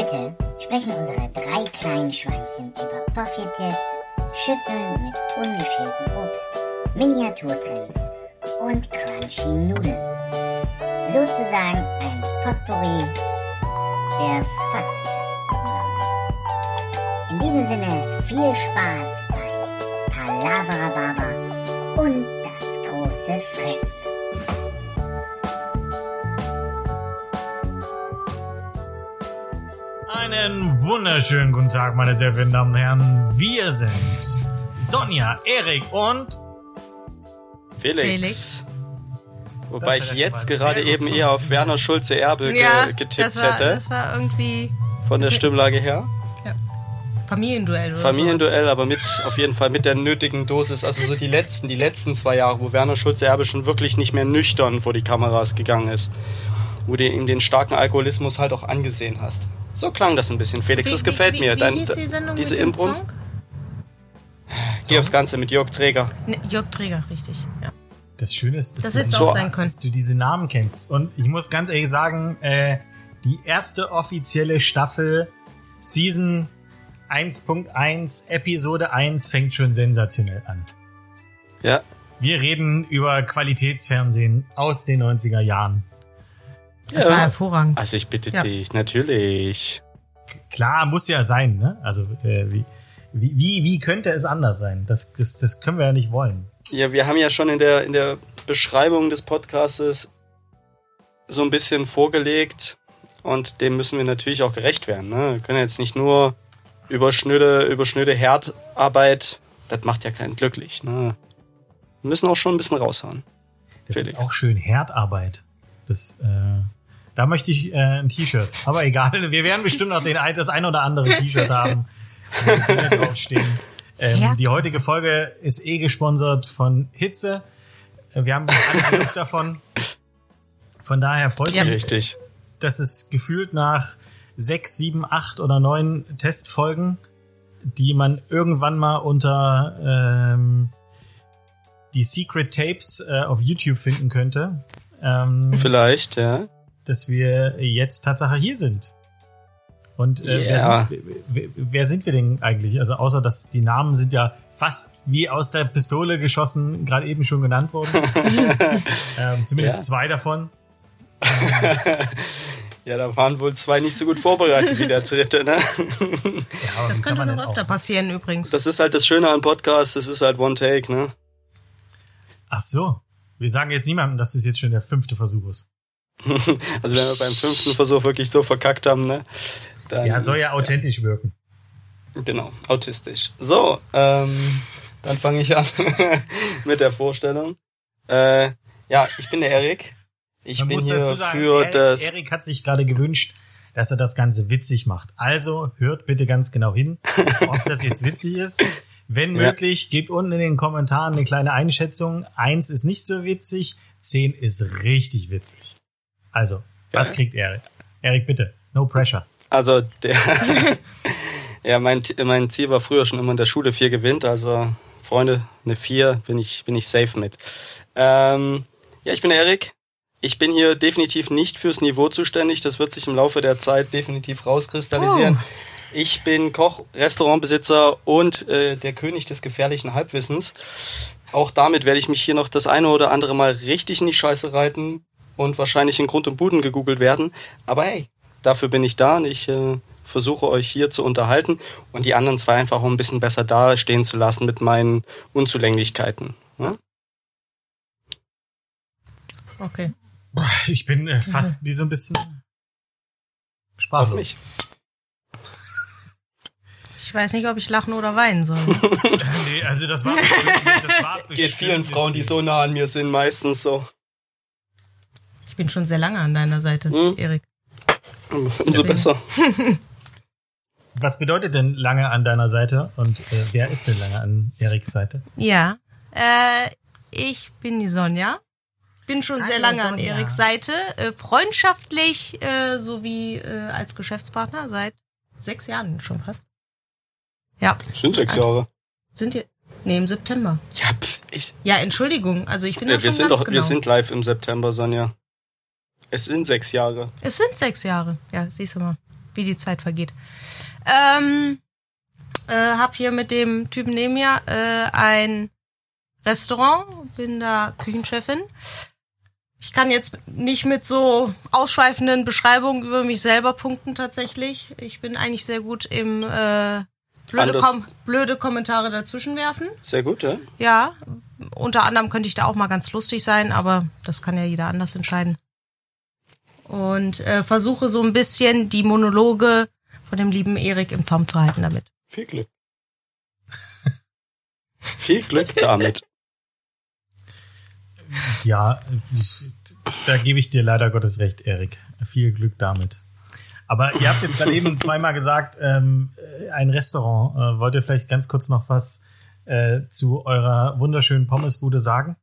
Heute sprechen unsere drei kleinen Schweinchen über Porfiettes, Schüsseln mit ungeschältem Obst, Miniaturtrends und crunchy Nudeln. Sozusagen ein Potpourri der fast. In diesem Sinne viel Spaß bei Palavra Baba und das große Fressen. Einen wunderschönen guten Tag, meine sehr verehrten Damen und Herren. Wir sind Sonja, Erik und Felix. Felix. Wobei ich ja jetzt gerade eben eher auf. Werner Schulze-Erbel Ja, ge getippt das war, hätte. das war irgendwie Von der Stimmlage her. Familienduell oder Familienduell, aber mit auf jeden Fall mit der nötigen Dosis. Also so die letzten, die letzten zwei Jahre, wo Werner Schulze-Erbel schon wirklich nicht mehr nüchtern vor die Kameras gegangen ist. Wo du ihm den starken Alkoholismus halt auch angesehen hast. So klang das ein bisschen, Felix. Wie- das wie- gefällt wie, mir. Wie Dein, hieß die Sendung diese mit dem Inbrunst. Song? Geh aufs Ganze mit Jörg Träger. Ne, Jörg Träger, richtig. Ja. das Schöne ist, dass, Das du, auch dass du diese Namen kennst. Und ich muss ganz ehrlich sagen, äh, die erste offizielle Staffel Season 1.1 Episode 1 fängt schon sensationell an. Ja, Wir reden über Qualitätsfernsehen aus den 90er Jahren. Das Ja. war hervorragend. also ich bitte Ja. dich, natürlich. Klar, muss ja sein, ne? Also äh, wie, wie, wie, könnte es anders sein? Das, das, das können wir ja nicht wollen. Ja, wir haben ja schon in der, in der Beschreibung des Podcastes so ein bisschen vorgelegt und dem müssen wir natürlich auch gerecht werden. Ne? Wir können jetzt nicht nur über schnöde, über schnöde Herdarbeit, das macht ja keinen glücklich. Ne? Wir müssen auch schon ein bisschen raushauen. Das Felix. ist auch schön Herdarbeit. Das, äh, da möchte ich äh, ein T-Shirt. Aber egal, wir werden bestimmt noch den, ein- das ein oder andere T-Shirt haben, wo die Dinge draufstehen. Ähm, Herd- die heutige Folge ist eh gesponsert von Hitze. Äh, Wir haben alle genug davon. Von daher freut Ja. mich, Richtig. dass es gefühlt nach sechs, sieben, acht oder neun Testfolgen, die man irgendwann mal unter ähm, die Secret Tapes äh, auf YouTube finden könnte, ähm, Vielleicht, ja. Dass wir jetzt Tatsache hier sind. Und äh, Ja. wer, sind, wer, wer sind wir denn eigentlich? Also außer dass die Namen sind ja fast wie aus der Pistole geschossen, gerade eben schon genannt worden. ähm, zumindest Ja. zwei davon. Ja, da waren wohl zwei nicht so gut vorbereitet wie der dritte. Ne? Ja, Das könnte man noch öfter aus- passieren übrigens. Das ist halt das Schöne an Podcasts, das ist halt One Take. Ne? Ach so. Wir sagen jetzt niemandem, dass es jetzt schon der fünfte Versuch ist. Also wenn wir beim fünften Versuch wirklich so verkackt haben, ne? Dann, Ja, soll ja authentisch wirken. Genau, autistisch. So, ähm, dann fange ich an mit der Vorstellung. Äh, ja, ich bin der Erik. Ich Man bin muss hier dazu sagen, für Er- das. Erik hat sich gerade gewünscht, dass er das Ganze witzig macht. Also hört bitte ganz genau hin, ob das jetzt witzig ist. Wenn Ja. möglich, gebt unten in den Kommentaren eine kleine Einschätzung. Eins ist nicht so witzig, zehn ist richtig witzig. Also, was Geil. kriegt Erik? Erik, bitte. No pressure. Also der. ja, mein, mein Ziel war früher schon immer in der Schule vier gewinnt. Also Freunde, eine vier bin ich bin ich safe mit. Ähm, ja, ich bin Erik. Ich bin hier definitiv nicht fürs Niveau zuständig. Das wird sich im Laufe der Zeit definitiv rauskristallisieren. Oh. Ich bin Koch, Restaurantbesitzer und äh, der König des gefährlichen Halbwissens. Auch damit werde ich mich hier noch das eine oder andere Mal richtig in die Scheiße reiten und wahrscheinlich in Grund und Boden gegoogelt werden. Aber hey, dafür bin ich da und ich äh, versuche euch hier zu unterhalten und die anderen zwei einfach auch ein bisschen besser dastehen zu lassen mit meinen Unzulänglichkeiten. Ja? Okay. Ich bin äh, fast wie so ein bisschen sprachlos. mich. Ich weiß nicht, ob ich lachen oder weinen soll. Nee, also das war bestimmt, das war bestimmt Geht vielen Frauen, die so nah an mir sind, meistens so. Ich bin schon sehr lange an deiner Seite, Hm. Erik. Umso besser. Was bedeutet denn lange an deiner Seite und äh, wer ist denn lange an Eriks Seite? Ja. Äh, ich bin die Sonja. Bin schon sehr Hallo, lange an Sonja. Eriks Seite. Äh, freundschaftlich äh, sowie äh, als Geschäftspartner seit sechs Jahren schon fast. Ja. Sind sechs Jahre. Sind ihr? Nee, im September. Ja, pff, ich, Ja, Entschuldigung. Also ich bin Ja, wir schon sind ganz doch, genau. wir sind live im September, Sonja. Es sind sechs Jahre. es sind sechs Jahre. Ja, siehst du mal. wie die Zeit vergeht. Ähm, äh, hab hier mit dem Typen neben mir äh, ein Restaurant, bin da Küchenchefin. Ich kann jetzt nicht mit so ausschweifenden Beschreibungen über mich selber punkten tatsächlich. Ich bin eigentlich sehr gut im äh, blöde, Kom blöde Kommentare dazwischen werfen. Sehr gut, ja? Ja, unter anderem könnte ich da auch mal ganz lustig sein, aber das kann ja jeder anders entscheiden. Und äh, versuche so ein bisschen die Monologe von dem lieben Erik im Zaum zu halten damit. Viel Glück. Viel Glück damit. Ja, ich, da gebe ich dir leider Gottes recht, Erik. Viel Glück damit. Aber ihr habt jetzt gerade eben zweimal gesagt, ähm, äh, ein Restaurant. Äh, wollt ihr vielleicht ganz kurz noch was äh, zu eurer wunderschönen Pommesbude sagen?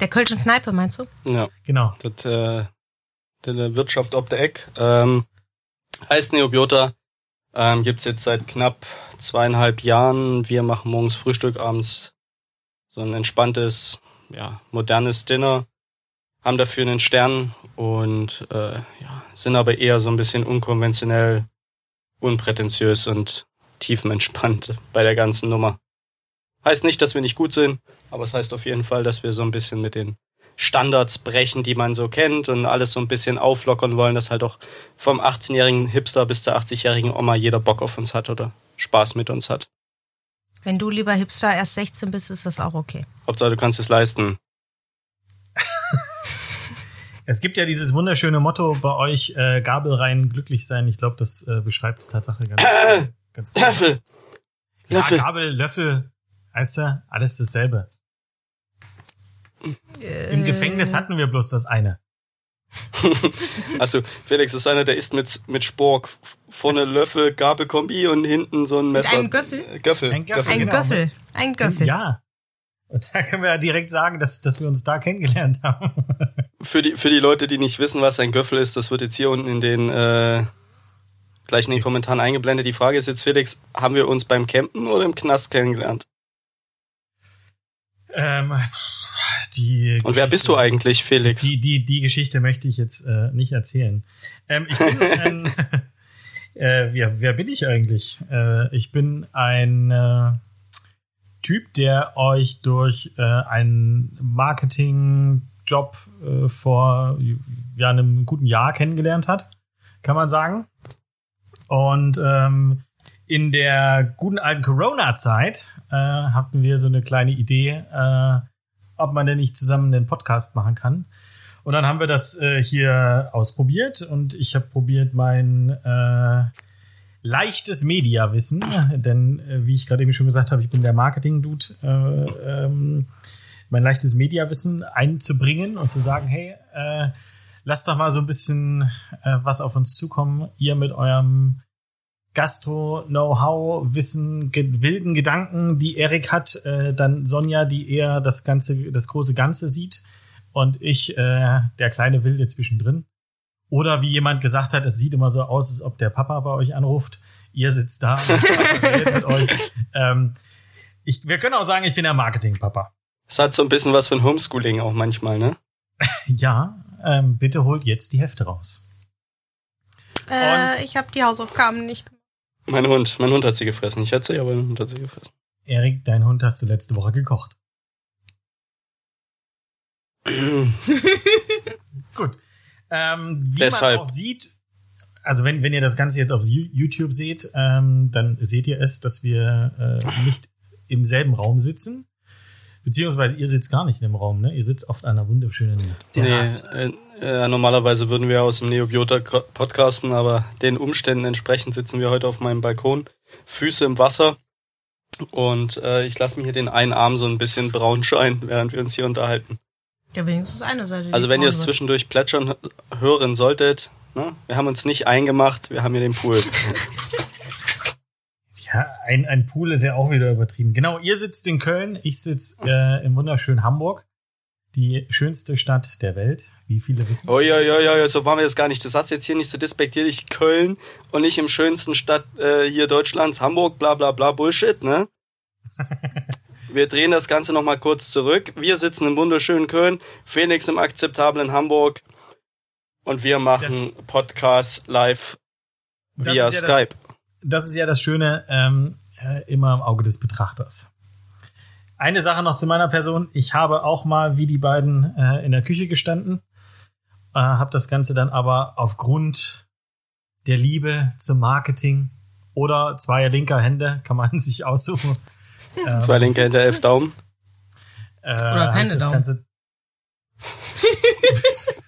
Der Kölschen Kneipe, meinst du? Ja, Genau. das, äh, der Wirtschaft ob der Eck. Ähm, heißt Neobiota. Ähm, gibt's jetzt seit knapp zweieinhalb Jahren. Wir machen morgens Frühstück, abends so ein entspanntes, ja, modernes Dinner. Haben dafür einen Stern und äh, ja, sind aber eher so ein bisschen unkonventionell, unprätentiös und tiefenentspannt bei der ganzen Nummer. Heißt nicht, dass wir nicht gut sind, aber es heißt auf jeden Fall, dass wir so ein bisschen mit den Standards brechen, die man so kennt und alles so ein bisschen auflockern wollen, dass halt auch vom 18-jährigen Hipster bis zur 80-jährigen Oma jeder Bock auf uns hat oder Spaß mit uns hat. Wenn du lieber Hipster erst 16 bist, ist das auch okay. Hauptsache, du kannst es leisten. Es gibt ja dieses wunderschöne Motto bei euch, äh, Gabel rein, glücklich sein. Ich glaube, das äh, beschreibt es Tatsache ganz, ganz gut. Löffel! Ja, Löffel! Gabel, Löffel, weißt du, alles dasselbe. Im Äh, Gefängnis hatten wir bloß das eine. Also, Felix ist einer, der isst mit, mit Spork. Vorne Löffel, Gabel, Kombi und hinten so ein Messer. einem Göffel? Äh, Göffel. Ein Göffel. Ein genau. Göffel. Ein Göffel. Ja. Und da können wir ja direkt sagen, dass, dass wir uns da kennengelernt haben. Für die, für die Leute, die nicht wissen, was ein Göffel ist, das wird jetzt hier unten in den, äh, gleich in den Kommentaren eingeblendet. Die Frage ist jetzt, Felix, haben wir uns beim Campen oder im Knast kennengelernt? ähm, die Und wer bist du eigentlich, Felix? Die, die, die Geschichte möchte ich jetzt äh, nicht erzählen. Ähm, ich bin ein, äh, wer, wer bin ich eigentlich? Äh, ich bin ein äh, Typ, der euch durch äh, einen Marketingjob äh, vor ja, einem guten Jahr kennengelernt hat, kann man sagen. Und ähm, in der guten alten Corona-Zeit äh, hatten wir so eine kleine Idee, äh, ob man denn nicht zusammen den Podcast machen kann. Und dann haben wir das äh, hier ausprobiert und ich habe probiert, mein äh, leichtes Mediawissen, denn äh, wie ich gerade eben schon gesagt habe, ich bin der Marketing-Dude, äh, ähm, mein leichtes Mediawissen einzubringen und zu sagen, hey, äh, lasst doch mal so ein bisschen äh, was auf uns zukommen, ihr mit eurem Gastro-Know-how, Wissen, ge wilden Gedanken, die Erik hat, äh, dann Sonja, die eher das ganze, das große Ganze sieht und ich, äh, der kleine Wilde zwischendrin. Oder wie jemand gesagt hat, es sieht immer so aus, als ob der Papa bei euch anruft. Ihr sitzt da und mit euch. Ähm, ich, wir können auch sagen, ich bin der Marketing-Papa. Es hat so ein bisschen was von Homeschooling auch manchmal, ne? Ja, ähm, bitte holt jetzt die Hefte raus. Äh, ich habe die Hausaufgaben nicht gemacht. Mein Hund, mein Hund hat sie gefressen. Ich hätte sie, aber mein Hund hat sie gefressen. Erik, dein Hund hast du letzte Woche gekocht. Gut. Ähm, wie Deshalb. man auch sieht, also wenn, wenn ihr das Ganze jetzt auf YouTube seht, ähm, dann seht ihr es, dass wir äh, nicht im selben Raum sitzen. Beziehungsweise ihr sitzt gar nicht im Raum, ne? Ihr sitzt auf einer wunderschönen Terrasse. Nee, äh, äh, normalerweise würden wir aus dem Neobiota podcasten, aber den Umständen entsprechend sitzen wir heute auf meinem Balkon, Füße im Wasser und äh, ich lasse mir hier den einen Arm so ein bisschen braun scheinen, während wir uns hier unterhalten. Ja, wenigstens eine Seite. Also wenn ihr es zwischendurch plätschern hören solltet, ne? wir haben uns nicht eingemacht, wir haben hier den Pool. Ja, ein, ein Pool ist ja auch wieder übertrieben. Genau, ihr sitzt in Köln, ich sitze äh, im wunderschönen Hamburg. Die schönste Stadt der Welt, wie viele wissen. Oh ja, ja, ja, ja, so waren wir jetzt gar nicht. Du sagst jetzt hier nicht so despektierlich Köln und nicht im schönsten Stadt äh, hier Deutschlands, Hamburg, bla bla bla Bullshit, ne? Wir drehen das Ganze nochmal kurz zurück. Wir sitzen im wunderschönen Köln, Phoenix im akzeptablen Hamburg. Und wir machen Podcasts live Das via ja Skype. Das ist ja das Schöne, ähm, äh, immer im Auge des Betrachters. Eine Sache noch zu meiner Person. Ich habe auch mal wie die beiden äh, in der Küche gestanden, äh, habe das Ganze dann aber aufgrund der Liebe zum Marketing oder zweier linker Hände, kann man sich aussuchen. Ähm, Zwei linke hinter elf Daumen. äh, Oder keine das Daumen. Ganze,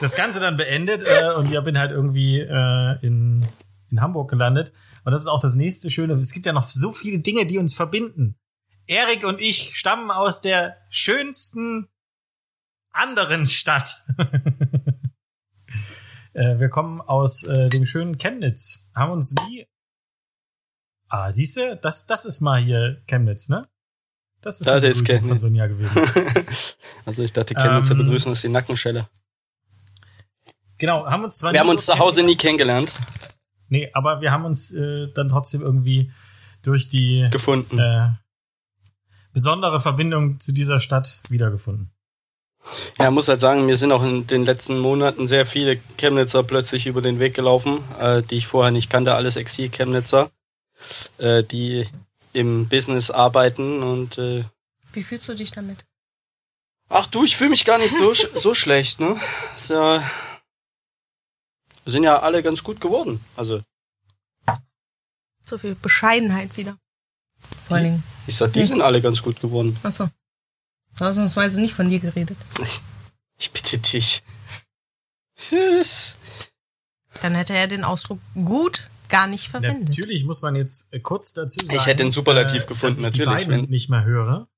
das Ganze dann beendet äh, und ich bin halt irgendwie äh, in, in Hamburg gelandet. Und das ist auch das nächste Schöne. Es gibt ja noch so viele Dinge, die uns verbinden. Erik und ich stammen aus der schönsten anderen Stadt. äh, wir kommen aus äh, dem schönen Chemnitz. Haben uns nie. Ah, siehst du, das, das ist mal hier Chemnitz, ne? Das ist Da, eine ist Begrüßung von Chemnitz. Sonja gewesen. also ich dachte, Chemnitzer Ähm, Begrüßung ist die Nackenschelle. Genau, haben uns zwar Wir haben uns zu Hause nie kennengelernt, Nee, aber wir haben uns äh, dann trotzdem irgendwie durch die gefunden. äh, besondere Verbindung zu dieser Stadt wiedergefunden. Ja, muss halt sagen, mir sind auch in den letzten Monaten sehr viele Chemnitzer plötzlich über den Weg gelaufen, äh, die ich vorher nicht kannte, alles Exil-Chemnitzer, äh, die im Business arbeiten und äh, Wie fühlst du dich damit? ach du, ich fühle mich gar nicht so sch- so schlecht, ne? Ist ja, sind ja alle ganz gut geworden. Also So viel Bescheidenheit wieder. Vor allen Dingen. ich sag, die sind alle ganz gut geworden. Achso. So ausnahmsweise nicht von dir geredet. Ich bitte dich. Tschüss. Dann hätte er den Ausdruck gut gar nicht verwendet. Natürlich muss man jetzt äh, kurz dazu sagen. Ich hätte den Superlativ gefunden, dass ich natürlich, Die beiden nicht mehr höre.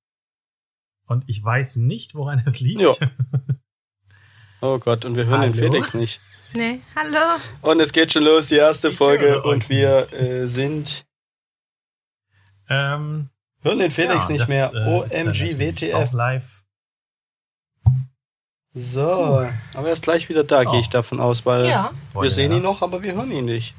Und ich weiß nicht, woran es liegt. Jo. Oh Gott, und wir hören den Hallo? Felix nicht. Nee, hallo. Und es geht schon los, die erste Ich Folge und wir äh, sind ähm, hören den Felix ja, nicht das, mehr. äh, OMG natürlich Auch WTF. live. So, aber er ist gleich wieder da, Oh. gehe ich davon aus, weil Ja. wir sehen ja. ihn noch, aber wir hören ihn nicht.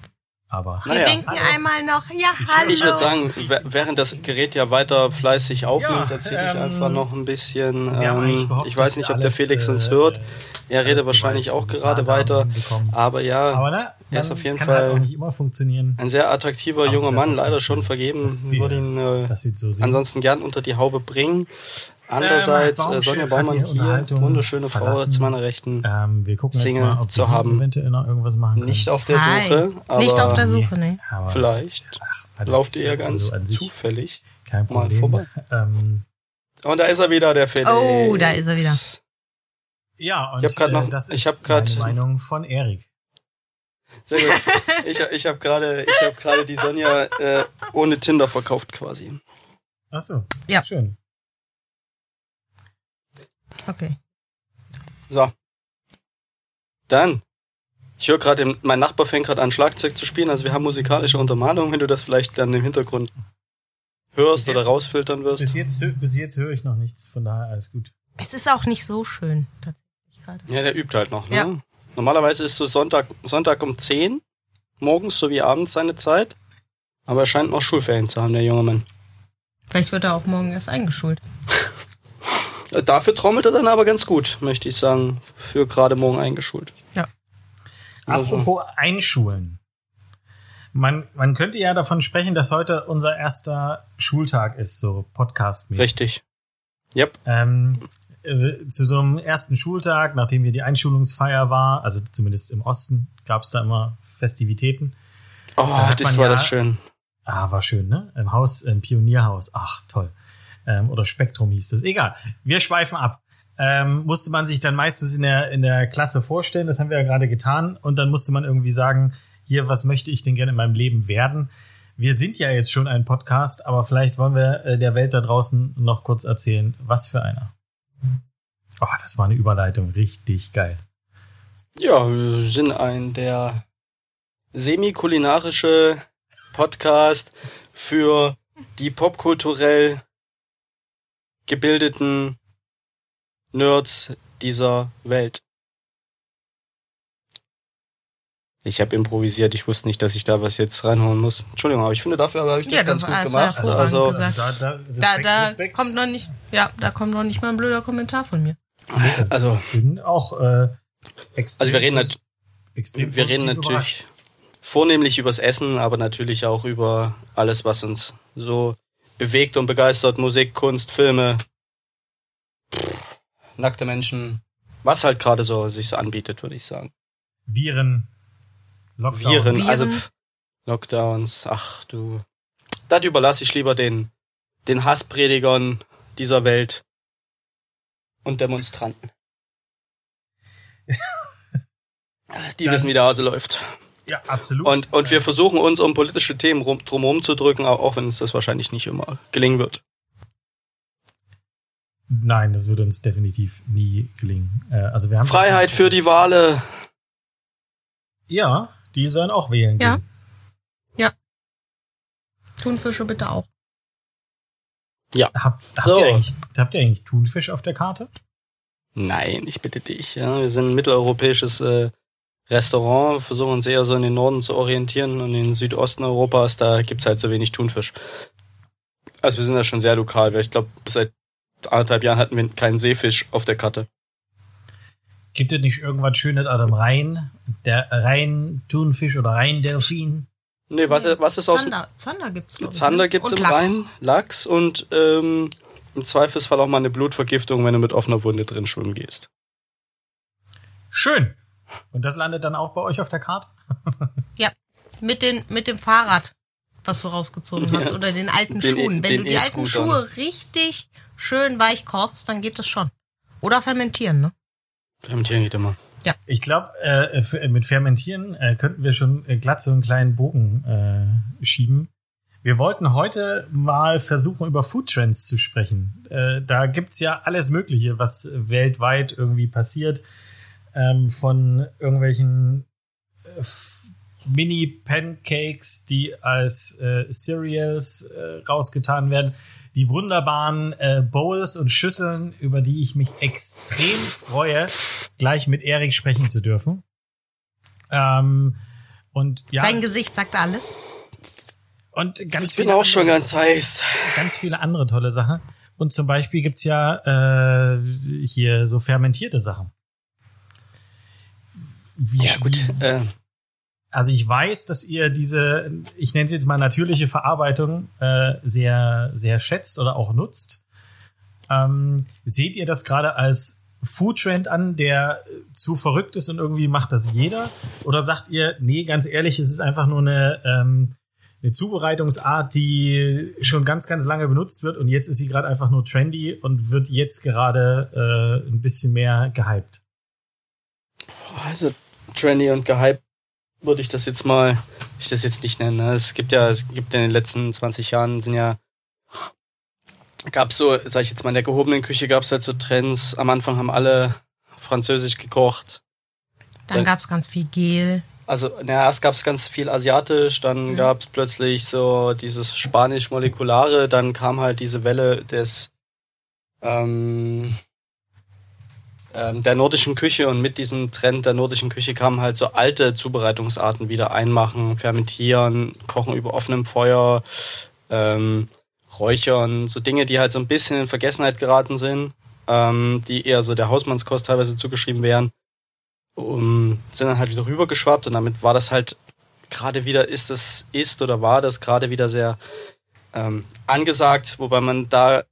Aber Wir Naja. winken Hallo. einmal noch. Ja, hallo. Ich würde sagen, während das Gerät ja weiter fleißig aufnimmt, Ja, erzähle ich ähm, einfach noch ein bisschen. Ähm, gehofft, ich weiß nicht, ob der Felix uns äh, hört. Er redet wahrscheinlich auch gerade weiter. Aber ja, Aber ne, Er ist auf jeden kann Fall- halt auch nicht immer funktionieren. ein sehr attraktiver junger Mann, leider schon vergeben. wir Würde ihn äh, Das sieht so ansonsten gern unter die Haube bringen. Andererseits, Ähm, äh, Sonja Baumann hier, wunderschöne Frau verlassen. zu meiner Rechten. ähm, wir gucken Single jetzt mal, ob zu wir haben. eventuell noch irgendwas machen können. Nicht auf der Hi. Suche, aber Nicht auf der Suche, ne? Aber vielleicht ach, lauft ihr ja ganz also an sich zufällig. kein mal vorbei. Ähm, Und da ist er wieder, der Felix. Oh, da ist er wieder. ja, und Ich hab grad noch- äh, das ich ist hab grad- meine Meinung von Erik. Sehr gut. Ich, ich habe gerade ich hab gerade die Sonja äh, ohne Tinder verkauft quasi. Ach so, Ja. schön. Okay. So. Dann. Ich höre gerade, mein Nachbar fängt gerade an, Schlagzeug zu spielen. Also wir haben musikalische Untermalung, wenn du das vielleicht dann im Hintergrund hörst Bis oder jetzt- rausfiltern wirst. Bis jetzt, bis jetzt höre ich noch nichts, von daher alles gut. Es ist auch nicht so schön, tatsächlich gerade. Ja, der übt halt noch. Ne? Ja. Normalerweise ist so Sonntag, Sonntag um 10 morgens sowie abends seine Zeit. Aber er scheint noch Schulferien zu haben, der junge Mann. Vielleicht wird er auch morgen erst eingeschult. Äh, Dafür trommelt er dann aber ganz gut, möchte ich sagen. Für gerade morgen eingeschult. Ja. Also- Apropos Einschulen. Man, man könnte ja davon sprechen, dass heute unser erster Schultag ist, so podcastmäßig. Richtig. Yep. Ähm, äh, zu so einem ersten Schultag, nachdem wir die Einschulungsfeier war, also zumindest im Osten, gab es da immer Festivitäten. Oh, hat das war ja- das schön. Ah, war schön, ne? Im Haus, im Pionierhaus. Ach, toll. Ähm, oder Spektrum hieß das. Egal. Wir schweifen ab. Ähm, musste man sich dann meistens in der, in der Klasse vorstellen, das haben wir ja gerade getan, und dann musste man irgendwie sagen, hier, was möchte ich denn gerne in meinem Leben werden? Wir sind ja jetzt schon ein Podcast, aber vielleicht wollen wir äh, der Welt da draußen noch kurz erzählen, was für einer. Oh, das war eine Überleitung, richtig geil. Ja, wir sind ein der semi-kulinarische Podcast für die popkulturell gebildeten Nerds dieser Welt. Ich habe improvisiert, ich wusste nicht, dass ich da was jetzt reinhauen muss. Entschuldigung, aber ich finde, dafür habe ich das Ja, ganz gut das war gemacht. hervorragend Also, gesagt. da, da, Da, Respekt, da Respekt. kommt noch nicht, ja, da kommt noch nicht mal ein blöder Kommentar von mir. also bin auch äh, extrem, Also wir reden, nat extrem wir reden natürlich überrascht. vornehmlich übers Essen, aber natürlich auch über alles, was uns so bewegt und begeistert. Musik, Kunst, Filme, pff, nackte Menschen, was halt gerade so sich anbietet, würde ich sagen. Viren, Lockdown. Viren, Viren. also Lockdowns, ach du. Das überlasse ich lieber den, den Hasspredigern dieser Welt und Demonstranten. Die wissen, wie der Hase läuft. Ja, absolut. Und, und wir versuchen uns um politische Themen rum, drumherum zu drücken, auch auch wenn uns das wahrscheinlich nicht immer gelingen wird. Nein, das würde uns definitiv nie gelingen. Äh, also wir haben Freiheit für die Wale. Ja, die sollen auch wählen. Ja. gehen. Thunfische bitte auch. Hab, habt, So. ihr eigentlich, habt ihr eigentlich Thunfisch auf der Karte? Nein, ich bitte dich. Ja, wir sind ein mitteleuropäisches äh, Restaurant, versuchen uns eher so in den Norden zu orientieren und in den Südosten Europas, da gibt's halt so wenig Thunfisch. Also wir sind da schon sehr lokal, weil ich glaube, seit anderthalb Jahren hatten wir keinen Seefisch auf der Karte. Gibt es nicht irgendwas Schönes an dem Rhein? Der Rhein-Thunfisch oder Rhein-Delfin? Nee, warte, was ist aus dem Zander, Zander gibt's glaub Zander ne? gibt's Und im Lachs. Rhein, Lachs und ähm, im Zweifelsfall auch mal eine Blutvergiftung, wenn du mit offener Wunde drin schwimmen gehst. Schön. Und das landet dann auch bei euch auf der Karte? Ja, mit, den, mit dem Fahrrad, was du rausgezogen hast, oder den alten Den- Schuhen. Wenn du die alten. Schuhe richtig schön weich kochst, dann geht das schon. Oder fermentieren, ne? Fermentieren geht immer. Ich glaube, äh, f- mit Fermentieren äh, könnten wir schon äh, glatt so einen kleinen Bogen äh, schieben. Wir wollten heute mal versuchen, über Foodtrends zu sprechen. Äh, da gibt's ja alles Mögliche, was weltweit irgendwie passiert. Ähm, von irgendwelchen äh, Mini-Pancakes, die als äh, Cereals äh, rausgetan werden. Die wunderbaren äh, Bowls und Schüsseln, über die ich mich extrem freue, gleich mit Erik sprechen zu dürfen. Ähm, und ja, Sein Gesicht sagt alles. und ganz Ich bin viele auch schon andere- ganz heiß. ganz viele andere tolle Sachen. Und zum Beispiel gibt's ja äh, hier so fermentierte Sachen. Wie, Ja, gut. Äh, Also ich weiß, dass ihr diese, ich nenne es jetzt mal natürliche Verarbeitung, äh, sehr, sehr schätzt oder auch nutzt. Ähm, seht ihr das gerade als Foodtrend an, der zu verrückt ist und irgendwie macht das jeder? Oder sagt ihr, nee, ganz ehrlich, es ist einfach nur eine, ähm, eine Zubereitungsart, die schon ganz, ganz lange benutzt wird und jetzt ist sie gerade einfach nur trendy und wird jetzt gerade äh, ein bisschen mehr gehypt? Also trendy und gehypt würde ich das jetzt mal, ich das jetzt nicht nennen. ne? Es gibt ja, es gibt in den letzten 20 Jahren sind ja, gab so, sag ich jetzt mal, in der gehobenen Küche gab es halt so Trends. Am Anfang haben alle französisch gekocht. Dann Dann- gab's ganz viel Gel. Also, naja, erst gab es ganz viel asiatisch, dann Mhm. gab es plötzlich so dieses spanisch-molekulare, dann kam halt diese Welle des ähm, ähm, der nordischen Küche und mit diesem Trend der nordischen Küche kamen halt so alte Zubereitungsarten wieder einmachen, fermentieren, kochen über offenem Feuer, ähm, räuchern, so Dinge, die halt so ein bisschen in Vergessenheit geraten sind, ähm, die eher so der Hausmannskost teilweise zugeschrieben werden um, sind dann halt wieder rübergeschwappt und damit war das halt gerade wieder, ist es, ist oder war das gerade wieder sehr ähm, angesagt, wobei man da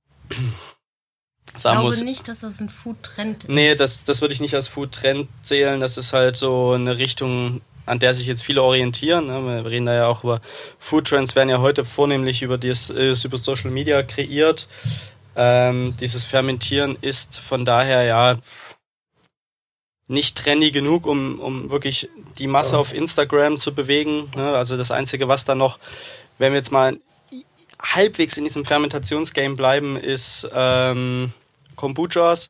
Ich glaube muss, nicht, dass das ein Food-Trend ist. nee, das, das würde ich nicht als Food-Trend zählen, das ist halt so eine Richtung, an der sich jetzt viele orientieren. Ne? Wir reden da ja auch über Food-Trends, werden ja heute vornehmlich über, das, äh, über Social Media kreiert. Ähm, dieses Fermentieren ist von daher ja nicht trendy genug, um, um wirklich die Masse auf Instagram zu bewegen. Ne? Also das Einzige, was da noch, wenn wir jetzt mal halbwegs in diesem Fermentationsgame bleiben, ist ähm, Kombuchas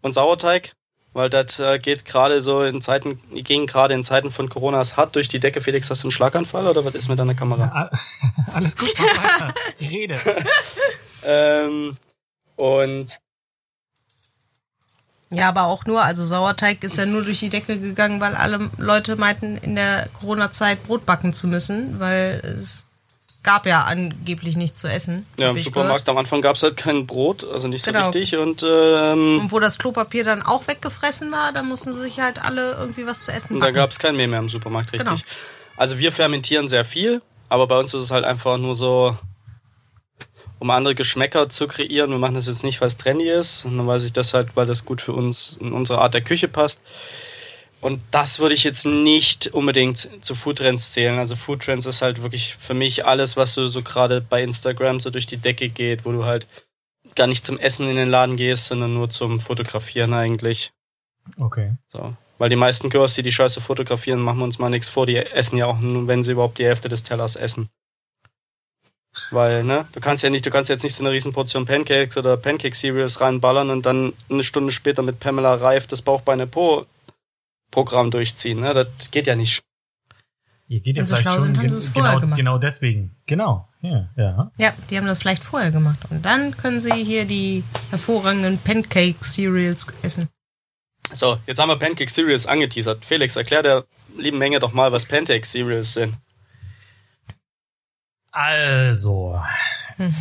und Sauerteig. Weil das äh, geht gerade so in Zeiten, die gehen gerade in Zeiten von Coronas hart durch die Decke. Felix, hast du einen Schlaganfall oder was ist mit deiner Kamera? Ja, alles gut, mach weiter. Rede. Ähm, und Ja, aber auch nur, also Sauerteig ist ja nur durch die Decke gegangen, weil alle Leute meinten, in der Corona-Zeit Brot backen zu müssen, weil es gab ja angeblich nichts zu essen. Ja, im Supermarkt am Anfang gab es halt kein Brot, also nicht so Genau. richtig. Und ähm, Und wo das Klopapier dann auch weggefressen war, da mussten sie sich halt alle irgendwie was zu essen Und da gab es kein Mehl mehr im Supermarkt, richtig. Genau. Also wir fermentieren sehr viel, aber bei uns ist es halt einfach nur so, um andere Geschmäcker zu kreieren. Wir machen das jetzt nicht, weil es trendy ist, sondern weil sich das halt, weil das gut für uns in unsere Art der Küche passt. Und das würde ich jetzt nicht unbedingt zu Foodtrends zählen. Also Foodtrends ist halt wirklich für mich alles, was so, so gerade bei Instagram so durch die Decke geht, wo du halt gar nicht zum Essen in den Laden gehst, sondern nur zum Fotografieren eigentlich. Okay. So. Weil die meisten Girls, die die Scheiße fotografieren, machen wir uns mal nichts vor, die essen ja auch nur, wenn sie überhaupt die Hälfte des Tellers essen. Weil, ne, du kannst ja nicht, du kannst jetzt nicht so eine riesen Portion Pancakes oder Pancake Cereals reinballern und dann eine Stunde später mit Pamela Reif das Bauchbeine Po Programm durchziehen, ne? Das geht ja nicht. Ihr geht ja sie vielleicht schlau schon vorher genau, genau deswegen. Genau. Ja, ja. Ja, die haben das vielleicht vorher gemacht. Und dann können sie hier die hervorragenden Pancake-Cereals essen. So, jetzt haben wir Pancake Cereals angeteasert. Felix, erklär der lieben Menge doch mal, was Pancake Cereals sind. Also,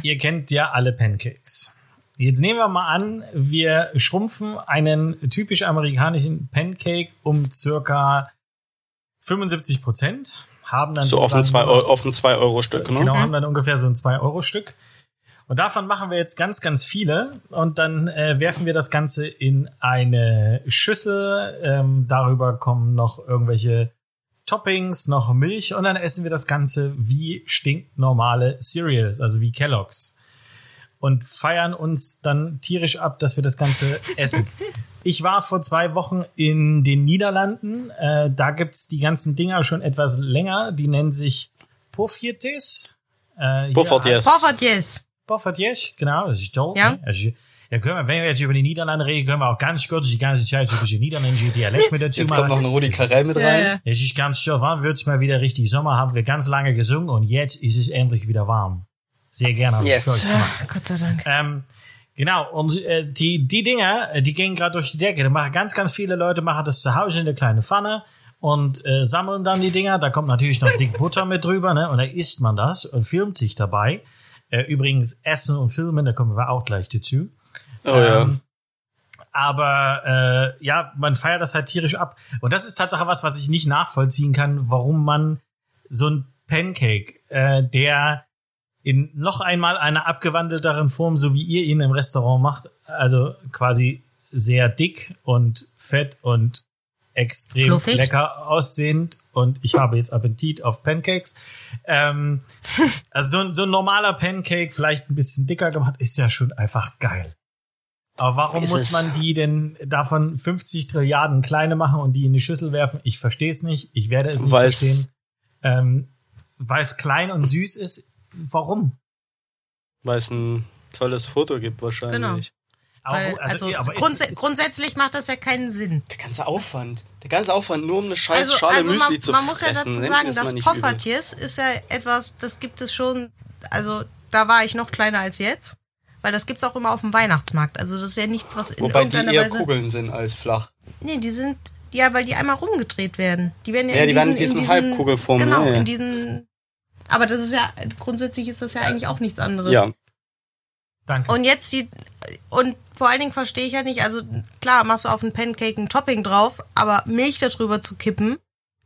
ihr kennt ja alle Pancakes. Jetzt nehmen wir mal an, wir schrumpfen einen typisch amerikanischen Pancake um circa 75 Prozent, haben dann So auf ein sozusagen- 2 Euro, auf ein 2 Euro Stück, ne? Genau, haben dann ungefähr so ein 2-Euro-Stück. Und davon machen wir jetzt ganz, ganz viele. Und dann äh, werfen wir das Ganze in eine Schüssel. Ähm, darüber kommen noch irgendwelche Toppings, noch Milch. Und dann essen wir das Ganze wie stinknormale Cereals, also wie Kellogg's. Und feiern uns dann tierisch ab, dass wir das Ganze essen. Ich war vor zwei Wochen in den Niederlanden. Äh, da gibt's die ganzen Dinger schon etwas länger. Die nennen sich Poffertjes. Äh, hier- Poffertjes. Poffertjes. Poffertjes, genau, das ist toll. Ja. ne? Also, ja, können wir, wenn wir jetzt über die Niederlande reden, können wir auch ganz kurz die ganze Zeit über die niederländische Dialekt mit dazu Jetzt kommt noch machen. ein Rudi Carell mit rein. Es ist ganz schön, wann wird's mal wieder richtig Sommer, haben wir ganz lange gesungen und jetzt ist es endlich wieder warm. Sehr gerne. hab ich Yes. für euch gemacht. Ach, Gott sei Dank. Ähm, genau, und äh, die, die Dinger, äh, die gehen gerade durch die Decke. Da machen ganz, ganz viele Leute machen das zu Hause in der kleine Pfanne und äh, sammeln dann die Dinger. Da kommt natürlich noch dick Butter mit drüber, ne? Und da isst man das und filmt sich dabei. Äh, übrigens, Essen und Filmen, da kommen wir auch gleich dazu. Oh ja. Ähm, aber äh, ja, man feiert das halt tierisch ab. Und das ist Tatsache was, was ich nicht nachvollziehen kann, warum man so ein Pancake, äh, der in noch einmal einer abgewandelteren Form, so wie ihr ihn im Restaurant macht, also quasi sehr dick und fett und extrem Fluffig. lecker aussehend und ich habe jetzt Appetit auf Pancakes. Ähm, also so, ein- so ein normaler Pancake, vielleicht ein bisschen dicker gemacht, ist ja schon einfach geil. Aber warum Ist muss es. man die denn davon 50 Trilliarden kleine machen und die in die Schüssel werfen? Ich verstehe es nicht. Ich werde es nicht Weil's- verstehen. Ähm, Weil es klein und süß ist. Warum? Weil es ein tolles Foto gibt wahrscheinlich. Genau. Aber Weil, wo- also ja, aber ist- grundsä ist- grundsätzlich macht das ja keinen Sinn. Der ganze Aufwand. Der ganze Aufwand, nur um eine scheiß Also, Schale also Müsli man, zu man muss ja dazu sagen, das. Poffertjes ist ja etwas, das gibt es schon, also da war ich noch kleiner als jetzt, weil das gibt's auch immer auf dem Weihnachtsmarkt. Also das ist ja nichts, was in Wobei die irgendeiner eher Weise... Kugeln sind als flach. Nee, die sind, ja, weil die einmal rumgedreht werden. Die werden ja, Ja, in die werden diesen, in diesen Halbkugelformen, Genau, ja, ja. in diesen... Aber das ist ja, grundsätzlich ist das ja eigentlich auch nichts anderes. Ja. Danke. Und jetzt die, und vor allen Dingen verstehe ich ja nicht, also klar, machst du auf einen Pancake ein Topping drauf, aber Milch darüber zu kippen,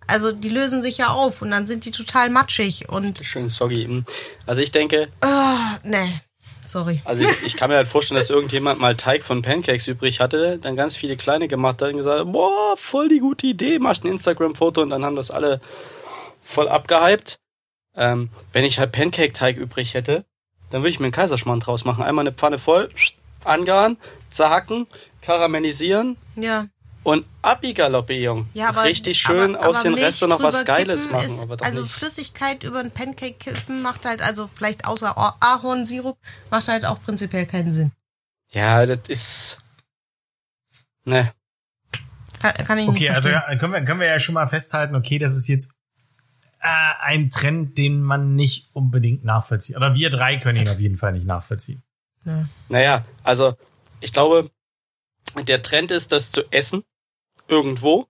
also die lösen sich ja auf und dann sind die total matschig und, Schön soggy. Also ich denke, ah, ne, sorry. also ich, ich kann mir halt vorstellen, dass irgendjemand mal Teig von Pancakes übrig hatte, dann ganz viele kleine gemacht hat und gesagt, boah, voll die gute Idee, machst ein Instagram-Foto und dann haben das alle voll abgehypt. Ähm, wenn ich halt Pancake-Teig übrig hätte, dann würde ich mir einen Kaiserschmarrn draus machen. Einmal eine Pfanne voll, angaren, zerhacken, karamellisieren Ja. und abigaloppe, Jung. Ja, aber, Richtig schön aber, aus aber den Milch Resten noch was Geiles machen. Ist, also nicht. Flüssigkeit über einen Pancake kippen macht halt, also vielleicht außer Ah- Ahornsirup, macht halt auch prinzipiell keinen Sinn. Ja, das ist. Ne. Kann, kann ich nicht Okay, also ja, können, wir, können wir ja schon mal festhalten, okay, das ist jetzt äh, ein Trend, den man nicht unbedingt nachvollzieht. Oder wir drei können ihn auf jeden Fall nicht nachvollziehen. Ja. Naja, also ich glaube, der Trend ist, das zu essen. Irgendwo.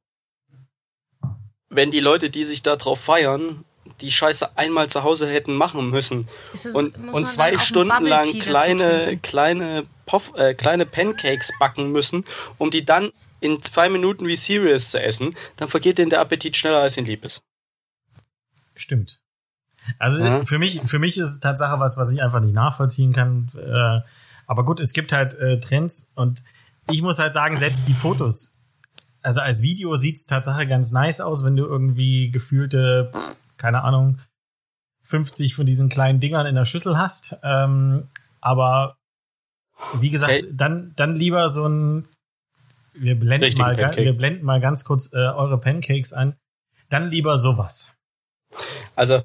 Wenn die Leute, die sich da drauf feiern, die Scheiße einmal zu Hause hätten machen müssen. Das- und und zwei Stunden lang kleine, kleine, Poff, äh, kleine Pancakes backen müssen, um die dann in zwei Minuten wie Cereals zu essen, dann vergeht denen der Appetit schneller als ihn lieb ist. Stimmt. Also Ja. für mich, für mich ist es Tatsache was, was ich einfach nicht nachvollziehen kann. Äh, aber gut, es gibt halt äh, Trends und ich muss halt sagen, selbst die Fotos, also als Video sieht's Tatsache ganz nice aus, wenn du irgendwie gefühlte, pff, keine Ahnung, 50 von diesen kleinen Dingern in der Schüssel hast. Ähm, aber wie gesagt, Hey. dann, dann lieber so ein, wir blenden Richtigen mal, Pancake. wir blenden mal ganz kurz äh, eure Pancakes an. Dann lieber sowas. Also,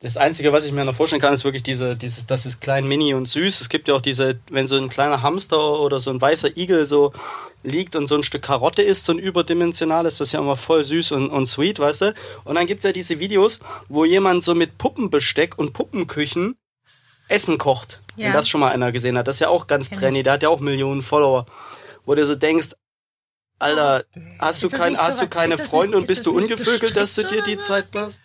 das Einzige, was ich mir noch vorstellen kann, ist wirklich diese, dieses, das ist klein, mini und süß. Es gibt ja auch diese, wenn so ein kleiner Hamster oder so ein weißer Igel so liegt und so ein Stück Karotte isst, so ein überdimensionales, das ist ja immer voll süß und, und sweet, weißt du? Und dann gibt's ja diese Videos, wo jemand so mit Puppenbesteck und Puppenküchen Essen kocht. Ja. Wenn das schon mal einer gesehen hat. Das ist ja auch ganz trendy, der hat ja auch Millionen Follower. Wo du so denkst, Alter, hast du, Ist kein, nicht so hast du keine ist Freunde und ist bist du ungevögelt, dass du dir die so? Zeit lässt?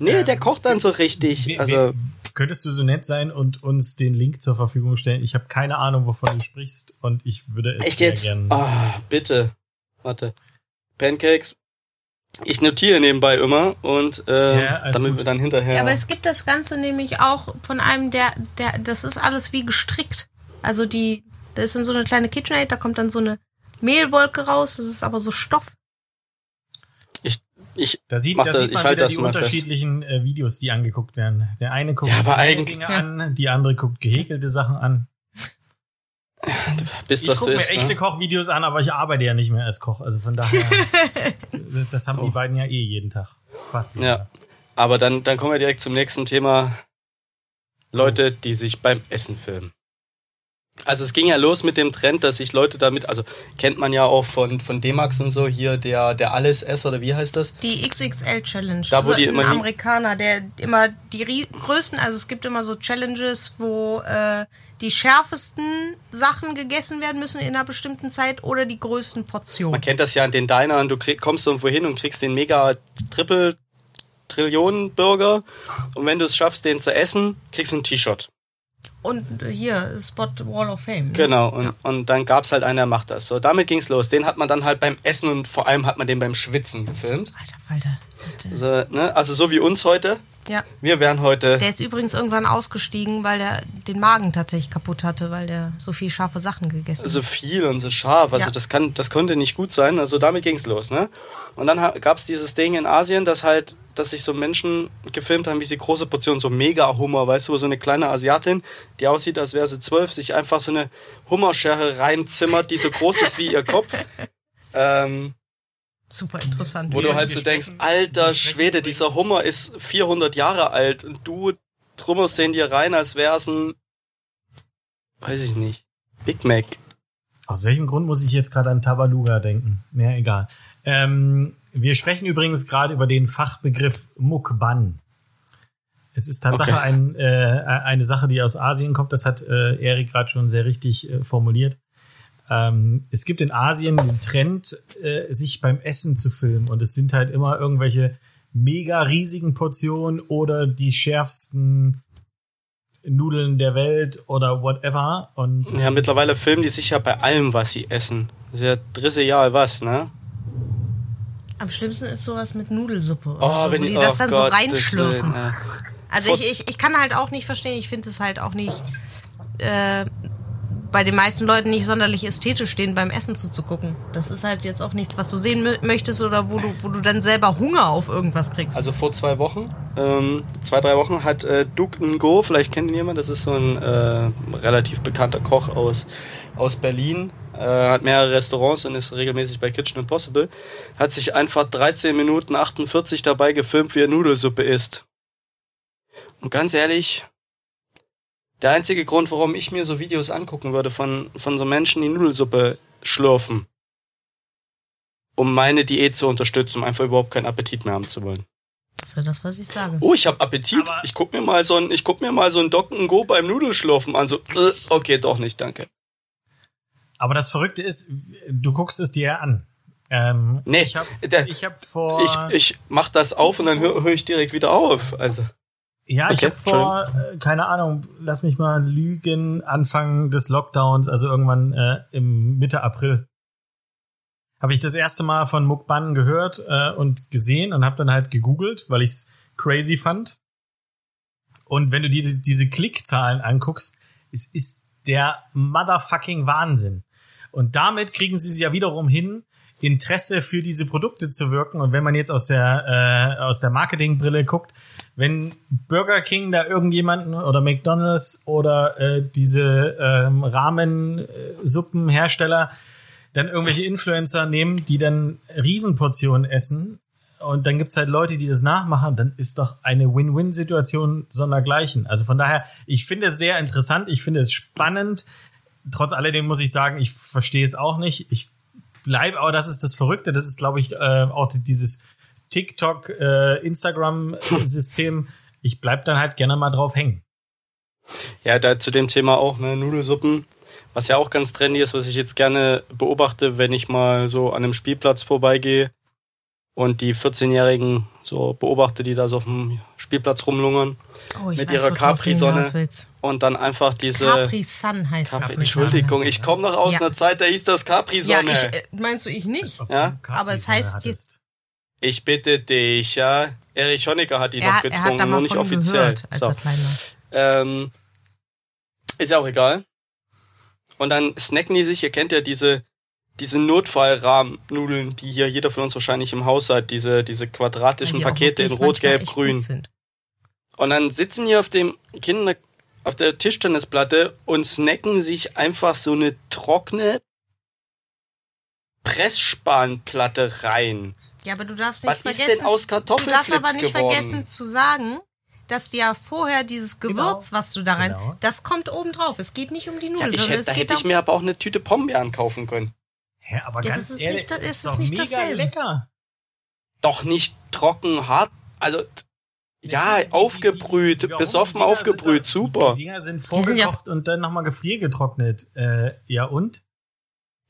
Nee, der kocht dann so richtig. Wer- Also, wer- könntest du so nett sein und uns den Link zur Verfügung stellen? Ich habe keine Ahnung, wovon du sprichst und ich würde es echt sehr jetzt? gerne. Ah, bitte. Warte. Pancakes. Ich notiere nebenbei immer und äh, Ja, damit gut. wir dann hinterher. Ja, aber es gibt das Ganze nämlich auch von einem, der, der, das ist alles wie gestrickt. Also die, da ist dann so eine kleine KitchenAid, da kommt dann so eine Mehlwolke raus, das ist aber so Stoff. Ich, Da sieht, da das- sieht man halte wieder die mal fest. unterschiedlichen äh, Videos, die angeguckt werden. Der eine guckt Ja, aber kleine Dinge an, die andere guckt gehäkelte Sachen an. bist Ich du gucke mir isst. echte Ne? Kochvideos an, aber ich arbeite ja nicht mehr als Koch. Also von daher, das haben die beiden ja eh jeden Tag. Fast jeden Oh. Ja. Tag. Aber dann, dann kommen wir direkt zum nächsten Thema. Leute, die sich beim Essen filmen. Also es ging ja los mit dem Trend, dass sich Leute damit, also kennt man ja auch von, von D-Max und so, hier der, der Allesesser oder wie heißt das? Die XXL Challenge. Da, wo also die ein immer hin- Amerikaner, der immer die größten, also es gibt immer so Challenges, wo äh, die schärfsten Sachen gegessen werden müssen in einer bestimmten Zeit oder die größten Portionen. Man kennt das ja an den Dinern, du krieg, kommst irgendwo hin und kriegst den mega Triple Trillionen Burger und wenn du es schaffst, den zu essen, kriegst du ein T-Shirt. Und hier, Spot Wall of Fame. ne? Genau, und, und dann gab's halt einen, der macht das. So, damit ging's los. Den hat man dann halt beim Essen und vor allem hat man den beim Schwitzen gefilmt. Alter Falter. Das, äh, So, ne? Also so wie uns heute. Ja. Wir wären heute. Der ist übrigens irgendwann ausgestiegen, weil er den Magen tatsächlich kaputt hatte, weil der so viel scharfe Sachen gegessen hat. so viel und so scharf. Also Ja. das kann, das konnte nicht gut sein. Also damit ging's los, ne? Und dann gab's dieses Ding in Asien, dass halt, dass sich so Menschen gefilmt haben, wie sie große Portionen, so mega Hummer, weißt du, wo so eine kleine Asiatin, die aussieht, als wäre sie zwölf, sich einfach so eine Hummerschere reinzimmert, die so groß ist wie ihr Kopf. Ähm, Super interessant. wo du halt so denkst, alter Schwede, dieser Hummer ist 400 Jahre alt und du trümmerst den dir rein, als wär's ein, weiß ich nicht, Big Mac. Aus welchem Grund muss ich jetzt gerade an Tabaluga denken? Naja, egal. Ähm, wir sprechen übrigens gerade über den Fachbegriff Mukban. Es ist Tatsache Okay. ein, äh, eine Sache, die aus Asien kommt. Das hat äh, Erik gerade schon sehr richtig äh, formuliert. Ähm, es gibt in Asien den Trend, äh, sich beim Essen zu filmen. Und es sind halt immer irgendwelche mega riesigen Portionen oder die schärfsten Nudeln der Welt oder whatever. Und Ja, mittlerweile filmen die sich ja bei allem, was sie essen. Das ist ja dritte Jahr was, ne? Am schlimmsten ist sowas mit Nudelsuppe. Oh, oder so, wenn wo die, die das oh dann Gott, so reinschlürfen. Also ich, ich, ich kann halt auch nicht verstehen, ich finde es halt auch nicht äh, bei den meisten Leuten nicht sonderlich ästhetisch stehen, beim Essen zuzugucken. Das ist halt jetzt auch nichts, was du sehen mö- möchtest oder wo du, wo du dann selber Hunger auf irgendwas kriegst. Also vor zwei Wochen, ähm, zwei, drei Wochen hat äh, Duke Ngo, vielleicht kennt ihn jemand, das ist so ein äh, relativ bekannter Koch aus, aus Berlin, äh, hat mehrere Restaurants und ist regelmäßig bei Kitchen Impossible, hat sich einfach 13 Minuten 48 dabei gefilmt, wie er Nudelsuppe isst. Und ganz ehrlich, der einzige Grund, warum ich mir so Videos angucken würde von, von so Menschen, die Nudelsuppe schlürfen, um meine Diät zu unterstützen, um einfach überhaupt keinen Appetit mehr haben zu wollen. das ist das, was ich sage. Oh, ich hab Appetit. Aber- ich guck mir mal so ein, ich guck mir mal so ein Docken Go beim Nudelschlürfen an. So, äh, okay, doch nicht, danke. Aber das Verrückte ist, du guckst es dir an. Ähm, Nee, ich habe ich hab vor Ich, ich mach das auf und dann höre hör ich direkt wieder auf. Also. Ja ich okay, habe vor äh, keine Ahnung lass mich mal lügen Anfang des Lockdowns also irgendwann äh, im Mitte April. Habe ich das erste Mal von Mukban gehört äh, und gesehen und habe dann halt gegoogelt weil ich's crazy fand. Und wenn du dir diese, diese Klickzahlen anguckst es ist der motherfucking Wahnsinn. Und damit kriegen sie es ja wiederum hin, Interesse für diese Produkte zu wirken. Und wenn man jetzt aus der, äh, aus der Marketingbrille guckt, wenn Burger King da irgendjemanden oder McDonalds oder äh, diese ähm, Rahmensuppenhersteller dann irgendwelche Influencer nehmen, die dann Riesenportionen essen und dann gibt's halt Leute, die das nachmachen, dann ist doch eine Win-Win-Situation sondergleichen. Also von daher, ich finde es sehr interessant, ich finde es spannend. Trotz alledem muss ich sagen, ich verstehe es auch nicht. Ich bleibe, aber das ist das Verrückte, das ist, glaube ich, äh, auch dieses TikTok, äh, Instagram-System. Ich bleib dann halt gerne mal drauf hängen. Ja, da zu dem Thema auch, ne, Nudelsuppen. Was ja auch ganz trendy ist, was ich jetzt gerne beobachte, wenn ich mal so an einem Spielplatz vorbeigehe und die 14-Jährigen so beobachte, die da so auf dem Spielplatz rumlungern Oh, ich Mit weiß, ihrer Capri-Sonne. und dann einfach diese Capri Sun heißt Capri, das. mit Entschuldigung, ich komme noch aus Ja. einer Zeit, da hieß das Ja, Capri-Sonne. ich, äh, meinst du ich nicht? Ja, Capri aber es heißt hattest. Ich bitte dich, ja. Erich Honecker hat die noch Er, hat getrunken, nur nicht offiziell. gehört, So. Ähm, ist ja auch egal. Und dann snacken die sich, ihr kennt ja diese, diese Notfallrahmnudeln, die hier jeder von uns wahrscheinlich im Haus hat, diese, diese quadratischen die Pakete in Rot, Gelb, Grün. Und dann sitzen die auf dem Kinder, auf der Tischtennisplatte und snacken sich einfach so eine trockene Pressspanplatte rein. Ja, aber du darfst nicht Was ist vergessen, denn aus du darfst Kartoffelflips aber nicht geworden? vergessen zu sagen, dass dir ja vorher dieses Gewürz, Genau. was du da rein, Genau. das kommt oben drauf. Es geht nicht um die Ja, Nudeln, ich sondern hätte, es da hätte ich mir aber auch eine Tüte Pombeeren kaufen können. Hä, aber Ja, ganz das ist ehrlich, nicht- das das ist ist nicht mega dasselbe. lecker. Doch nicht trocken, hart. Also, ja, die- aufgebrüht, die- die- besoffen aufgebrüht, super. Die Dinger sind sind ja- vorgekocht und dann nochmal gefriergetrocknet. Äh, ja und?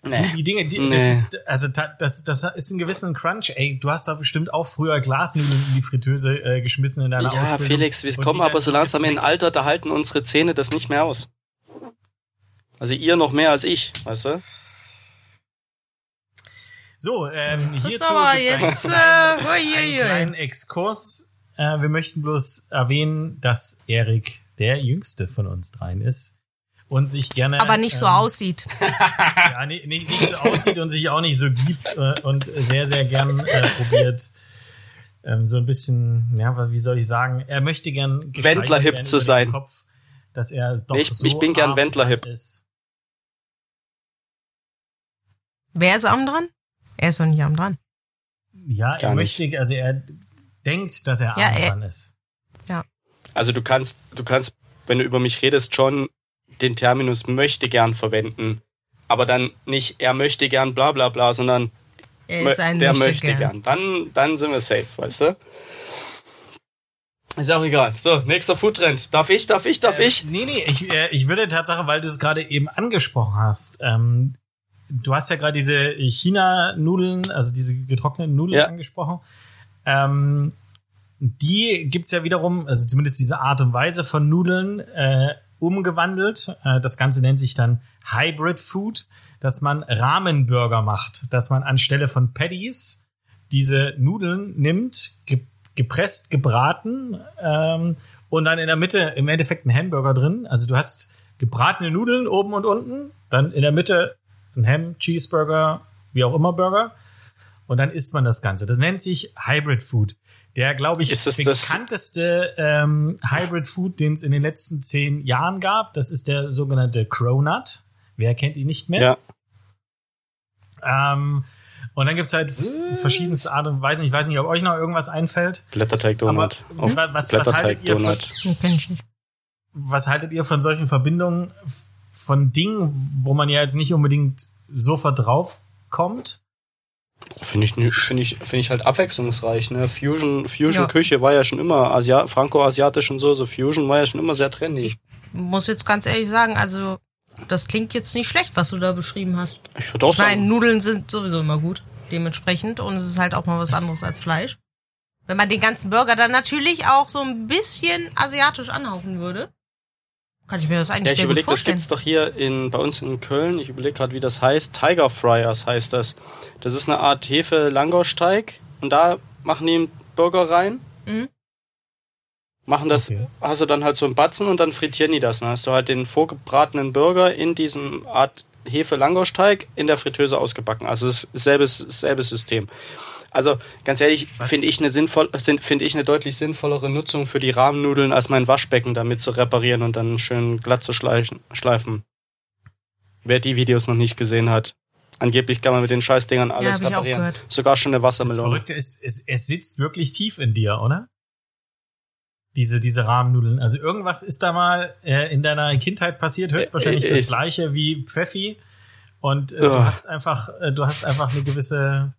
Nee. die Dinge, die, Nee. das ist, also das, das ist ein gewissen Crunch. Ey, du hast da bestimmt auch früher Glasnudeln in die Fritteuse äh, geschmissen in deiner Ja, Ausbildung. Felix, wir und kommen aber so langsam in ein. Alter, da halten unsere Zähne das nicht mehr aus. Also ihr noch mehr als ich, weißt du? So, ähm, hierzu aber einen jetzt, äh, einen uiuiui. kleinen Exkurs. Äh, wir möchten bloß erwähnen, dass Erik der jüngste von uns dreien ist und sich gerne aber nicht so ähm, aussieht. ja, nicht, nicht, nicht so aussieht und sich auch nicht so gibt äh, und sehr, sehr gern äh, probiert. Ähm, so ein bisschen, ja, wie soll ich sagen, er möchte gern Wendler-hip zu sein. Kopf, dass er doch Ich- so ich bin gern arm Wendler-hip. ist. Wer ist arm dran? Er ist doch nicht arm dran. Ja, er Gar nicht. möchte, also er denkt, dass er arm Ja, er- dran ist. Also du kannst, du kannst, wenn du über mich redest, schon den Terminus möchte gern verwenden. Aber dann nicht, er möchte gern bla bla bla, sondern Er mö- ist ein der möchte möchte gern. gern. Dann, dann sind wir safe, weißt du? Ist auch egal. So, nächster Foodtrend. Darf ich, darf ich, darf Äh, ich? Nee, nee, ich, äh, ich würde Tatsache, weil du es gerade eben angesprochen hast, ähm, du hast ja gerade diese China-Nudeln, also diese getrockneten Nudeln Ja. angesprochen. Ähm, die gibt's ja wiederum, also zumindest diese Art und Weise von Nudeln äh, umgewandelt. Äh, das Ganze nennt sich dann Hybrid Food, dass man Rahmenburger macht, dass man anstelle von Patties diese Nudeln nimmt, ge gepresst, gebraten ähm, und dann in der Mitte im Endeffekt ein Hamburger drin. Also du hast gebratene Nudeln oben und unten, dann in der Mitte ein Ham, Cheeseburger, wie auch immer Burger und dann isst man das Ganze. Das nennt sich Hybrid Food. Der, glaube ich, Ist es das- bekannteste ähm, Hybrid Food, den es in den letzten zehn Jahren gab. Das ist der sogenannte Cronut. Wer kennt ihn nicht mehr? Ja. Ähm, und dann gibt's halt f- verschiedenste Art und Weisen. Ich weiß nicht, ob euch noch irgendwas einfällt. Blätterteig-Donut. Aber- Auf was- was- was haltet ihr von-. Was haltet ihr von solchen Verbindungen von Dingen, wo man ja jetzt nicht unbedingt sofort drauf kommt? Finde ich, finde ich, finde ich halt abwechslungsreich, ne? Fusion, Ja. Fusion-Küche war ja schon immer, Asia franco-asiatisch und so, so Fusion war ja schon immer sehr trendy. Muss jetzt ganz ehrlich sagen, also das klingt jetzt nicht schlecht, was du da beschrieben hast. Ich würde auch Ich meine, sagen, Nudeln sind sowieso immer gut. dementsprechend und es ist halt auch mal was anderes als Fleisch. Wenn man den ganzen Burger dann natürlich auch so ein bisschen asiatisch anhauchen würde, kann ich mir das eigentlich Ja, ich sehr gut überlege, das vorstellen. gibt's doch hier in, bei uns in Köln. Ich überlege gerade, wie das heißt. Tiger Fryers heißt das. Das ist eine Art Hefe-Langausteig und da machen die einen Burger rein. Mhm. Machen das, Okay. hast du dann halt so einen Batzen und dann frittieren die das. Dann hast du halt den vorgebratenen Burger in diesem Art Hefe-Langausteig in der Fritteuse ausgebacken. Also es ist selbes, selbes System. Also ganz ehrlich, finde ich eine sinnvoll, finde ich eine deutlich sinnvollere Nutzung für die Rahmennudeln, als mein Waschbecken damit zu reparieren und dann schön glatt zu schleichen, schleifen. Wer die Videos noch nicht gesehen hat. Angeblich kann man mit den Scheißdingern alles auch reparieren. gehört. Sogar schon eine Das Wassermelone. Verrückte ist, es, es sitzt wirklich tief in dir, oder? Diese, diese Rahmennudeln. Also irgendwas ist da mal äh, in deiner Kindheit passiert, höchstwahrscheinlich Äh, das ist- gleiche wie Pfeffi. Und äh, Ja. du hast einfach, äh, du hast einfach eine gewisse.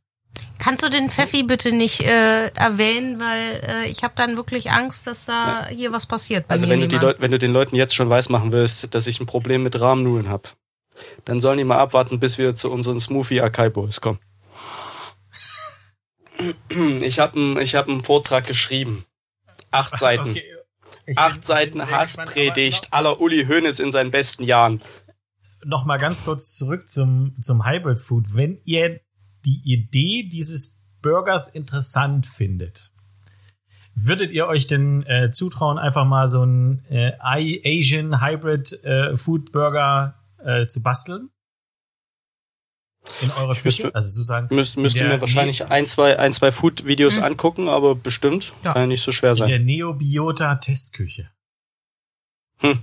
Kannst du den Pfeffi bitte nicht äh, erwähnen, weil äh, ich habe dann wirklich Angst, dass da hier was passiert bei Also mir wenn du. Leut, wenn du den Leuten jetzt schon weismachen willst, dass ich ein Problem mit Rahmennudeln habe, dann sollen die mal abwarten, bis wir zu unseren Smoothie Akai Bowls kommen. Ich habe einen hab einen Vortrag geschrieben. Acht Seiten. Okay. Acht Seiten Hasspredigt aller Uli Hoeneß in seinen besten Jahren. aber Noch mal ganz kurz zurück zum, zum Hybrid Food. Wenn ihr die Idee dieses Burgers interessant findet, würdet ihr euch denn äh, zutrauen, einfach mal so einen äh, Asian Hybrid äh, Food Burger äh, zu basteln? In eurer Ich müsste- Küche? Also sozusagen Müsst, müsst ihr der mir wahrscheinlich ein, zwei, ein, zwei Food-Videos Hm. angucken, aber bestimmt. Ja. Kann ja nicht so schwer in sein. der Neobiota Testküche. Hm.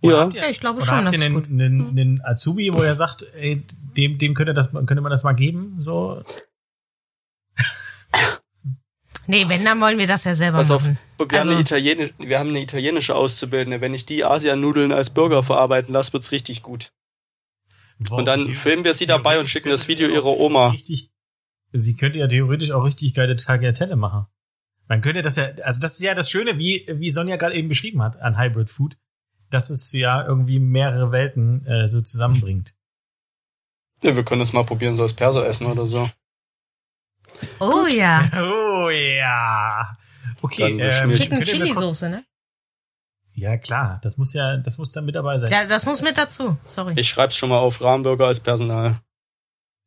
Oder Ja. ihr- Ja, ich glaube schon, habt ihr einen, einen, einen Azubi, wo er sagt, ey, dem, dem könnte, das, könnte man das mal geben? So, Nee, wenn, dann wollen wir das ja selber Pass auf, machen. wir, haben Also- eine Italienische, wir haben eine italienische Auszubildende. Wenn ich die Asianudeln als Burger verarbeiten lasse, wird's richtig gut. Und dann filmen wir sie dabei und schicken das Video ihrer Oma. Richtig, sie könnte ja theoretisch auch richtig geile Tagliatelle machen. Man könnte das ja, also das ist ja das Schöne, wie, wie Sonja gerade eben beschrieben hat an Hybrid Food, dass es ja irgendwie mehrere Welten äh, so zusammenbringt. Ja, wir können das mal probieren, so als Perso essen oder so. Oh ja. Oh ja. Okay, ähm, ich- Chicken Chili Soße, ne? Ja, klar, das muss ja, das muss da mit dabei sein. Ja, das muss mit dazu. Sorry. Ich schreib's schon mal auf Rahmenburger als Personal.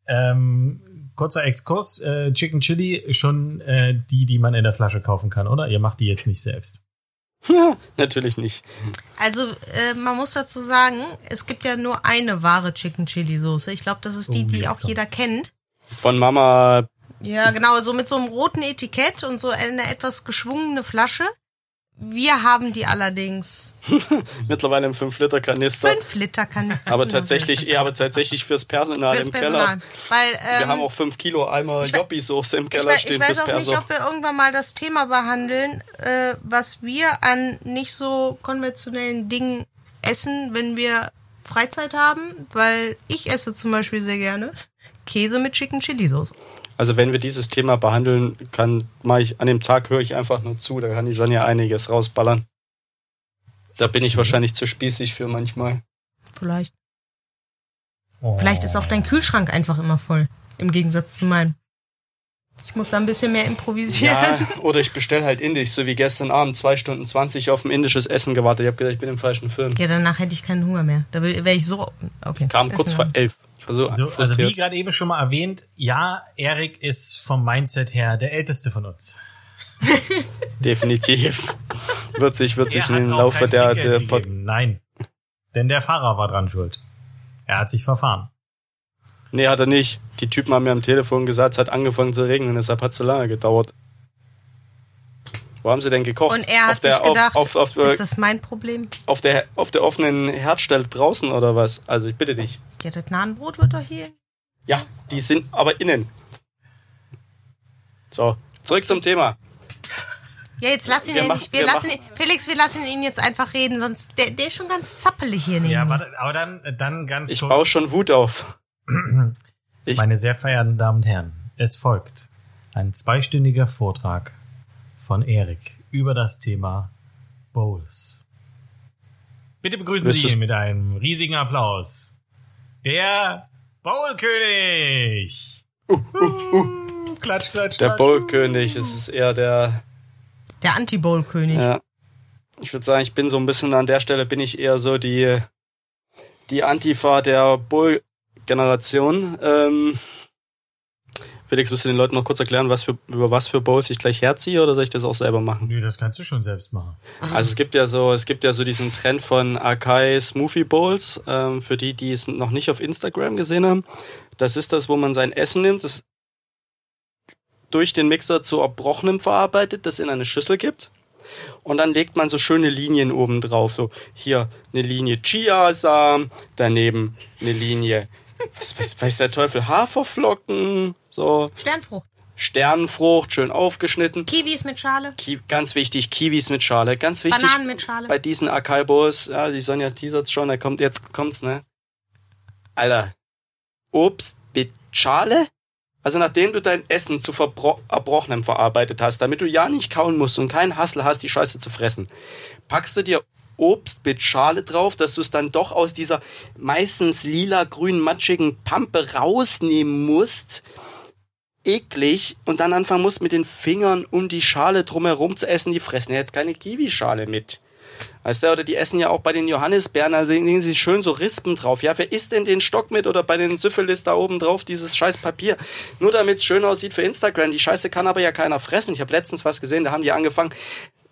Ähm, kurzer Exkurs, äh, Chicken Chili schon äh, die, die man in der Flasche kaufen kann, oder? Ihr macht die jetzt nicht selbst. Ja, natürlich nicht. Also, äh, man muss dazu sagen, es gibt ja nur eine wahre Chicken Chili Soße. Ich glaube, das ist die, Oh, die auch jeder kommt's. kennt. Von Mama, Ja, genau, so mit so einem roten Etikett und so eine etwas geschwungene Flasche. Wir haben die allerdings mittlerweile im 5-Liter-Kanister. 5 Liter Kanister. Aber tatsächlich, ja, aber tatsächlich fürs Personal fürs im Personal. Keller. Weil, ähm, Wir haben auch 5 Kilo Eimer ich Joppi-Soße im ich, Keller ich stehen weiß fürs auch nicht, Perso. ob wir irgendwann mal das Thema behandeln, äh, was wir an nicht so konventionellen Dingen essen, wenn wir Freizeit haben, weil ich esse zum Beispiel sehr gerne Käse mit Chicken Chili Soße. Also wenn wir dieses Thema behandeln, kann mach ich an dem Tag höre ich einfach nur zu, da kann die Sonja einiges rausballern. Da bin ich wahrscheinlich zu spießig für manchmal. Vielleicht. Oh. Vielleicht ist auch dein Kühlschrank einfach immer voll. Im Gegensatz zu meinem. Ich muss da ein bisschen mehr improvisieren. Ja, oder ich bestell halt indisch, so wie gestern Abend, zwei Stunden 20 auf ein indisches Essen gewartet. Ich habe gedacht, ich bin im falschen Film. Ja, danach hätte ich keinen Hunger mehr. Da wäre ich so. Okay. Kam Ist kurz vor elf. Ich war so, So, also wie gerade eben schon mal erwähnt, ja, Erik ist vom Mindset her der älteste von uns. definitiv. wird sich, wird sich im auch Laufe der, der Pod. Nein. Denn der Fahrer war dran schuld. Er hat sich verfahren. Nee, hat er nicht. Die Typen haben mir am Telefon gesagt, es hat angefangen zu regnen, deshalb hat es so lange gedauert. Wo haben sie denn gekocht? Und er hat auf der, sich gedacht, auf, auf, auf, ist das mein Problem? auf, der, auf der offenen Herdstelle draußen oder was? Also ich bitte dich. Ja, das Nahenbrot wird doch hier. Ja, die sind aber innen. So, zurück zum Thema. Ja, jetzt lass ihn Wir machen- nicht. Wir, wir lassen ihn, Felix, wir lassen ihn jetzt einfach reden, sonst der, der ist schon ganz zappelig hier neben Ja, mir. warte, aber dann, dann ganz Ich kurz. baue schon Wut auf. ich- Meine sehr verehrten Damen und Herren, es folgt ein zweistündiger Vortrag von Erik über das Thema Bowls. Bitte begrüßen Sie ihn mit einem riesigen Applaus. Der Bowlkönig! Uh, uh, uh. Klatsch, klatsch, Der. Bowl-König, es ist eher der, Der Anti-Bowl-König. ja. Ich würde sagen, ich bin so ein bisschen an der Stelle, bin ich eher so die, die Antifa der Bull-Generation. Ähm, Felix, willst du den Leuten noch kurz erklären, was für, über was für Bowls ich gleich herziehe oder soll ich das auch selber machen? Nö, das kannst du schon selbst machen. Also es gibt ja so, es gibt ja so diesen Trend von Akai Smoothie Bowls, ähm, für die, die es noch nicht auf Instagram gesehen haben. Das ist das, wo man sein Essen nimmt, das durch den Mixer zu Erbrochenem verarbeitet, das in eine Schüssel gibt. Und dann legt man so schöne Linien oben drauf. So hier eine Linie Chiasamen, daneben eine Linie, was weiß, weiß der Teufel, Haferflocken, so Sternfrucht. Sternenfrucht, schön aufgeschnitten. Kiwis mit Schale. Ki ganz wichtig, Kiwis mit Schale. Ganz wichtig. Bananen mit Schale. Bei diesen Akaibos, ja, die Sonja teasert schon, da kommt jetzt kommt's, ne? Alter. Obst mit Schale? Also nachdem du dein Essen zu Erbrochenem verarbeitet hast, damit du ja nicht kauen musst und keinen Hassel hast, die Scheiße zu fressen, packst du dir Obst mit Schale drauf, dass du es dann doch aus dieser meistens lila, grün, matschigen Pampe rausnehmen musst eklig und dann anfangen musst mit den Fingern um die Schale drumherum zu essen. Die fressen ja jetzt keine Kiwischale mit. Weißt du, oder die essen ja auch bei den Johannisbeeren, da sehen sie schön so Rispen drauf. Ja, wer isst denn den Stock mit oder bei den Syphilis da oben drauf dieses scheiß Papier? Nur damit es schön aussieht für Instagram. Die Scheiße kann aber ja keiner fressen. Ich habe letztens was gesehen, da haben die angefangen,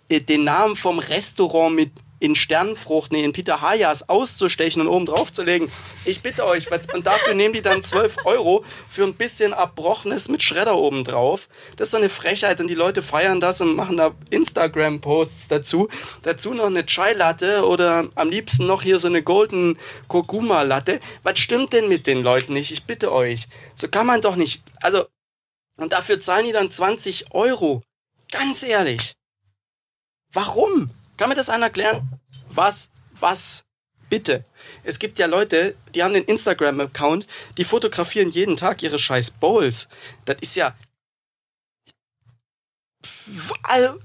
äh, den Namen vom Restaurant mit in Sternenfrucht, nee, in Peter Hayas auszustechen und oben drauf zu legen. Ich bitte euch, und dafür nehmen die dann 12 Euro für ein bisschen Abbrochenes mit Schredder oben drauf. Das ist so eine Frechheit und die Leute feiern das und machen da Instagram-Posts dazu. Dazu noch eine Chai-Latte oder am liebsten noch hier so eine Golden Kurkuma-Latte. Was stimmt denn mit den Leuten nicht? Ich bitte euch. So kann man doch nicht, also, und dafür zahlen die dann 20 Euro. Ganz ehrlich. Warum? Kann mir das einer erklären? Was? Was? Bitte. Es gibt ja Leute, die haben den Instagram-Account, die fotografieren jeden Tag ihre scheiß Bowls. Das ist ja.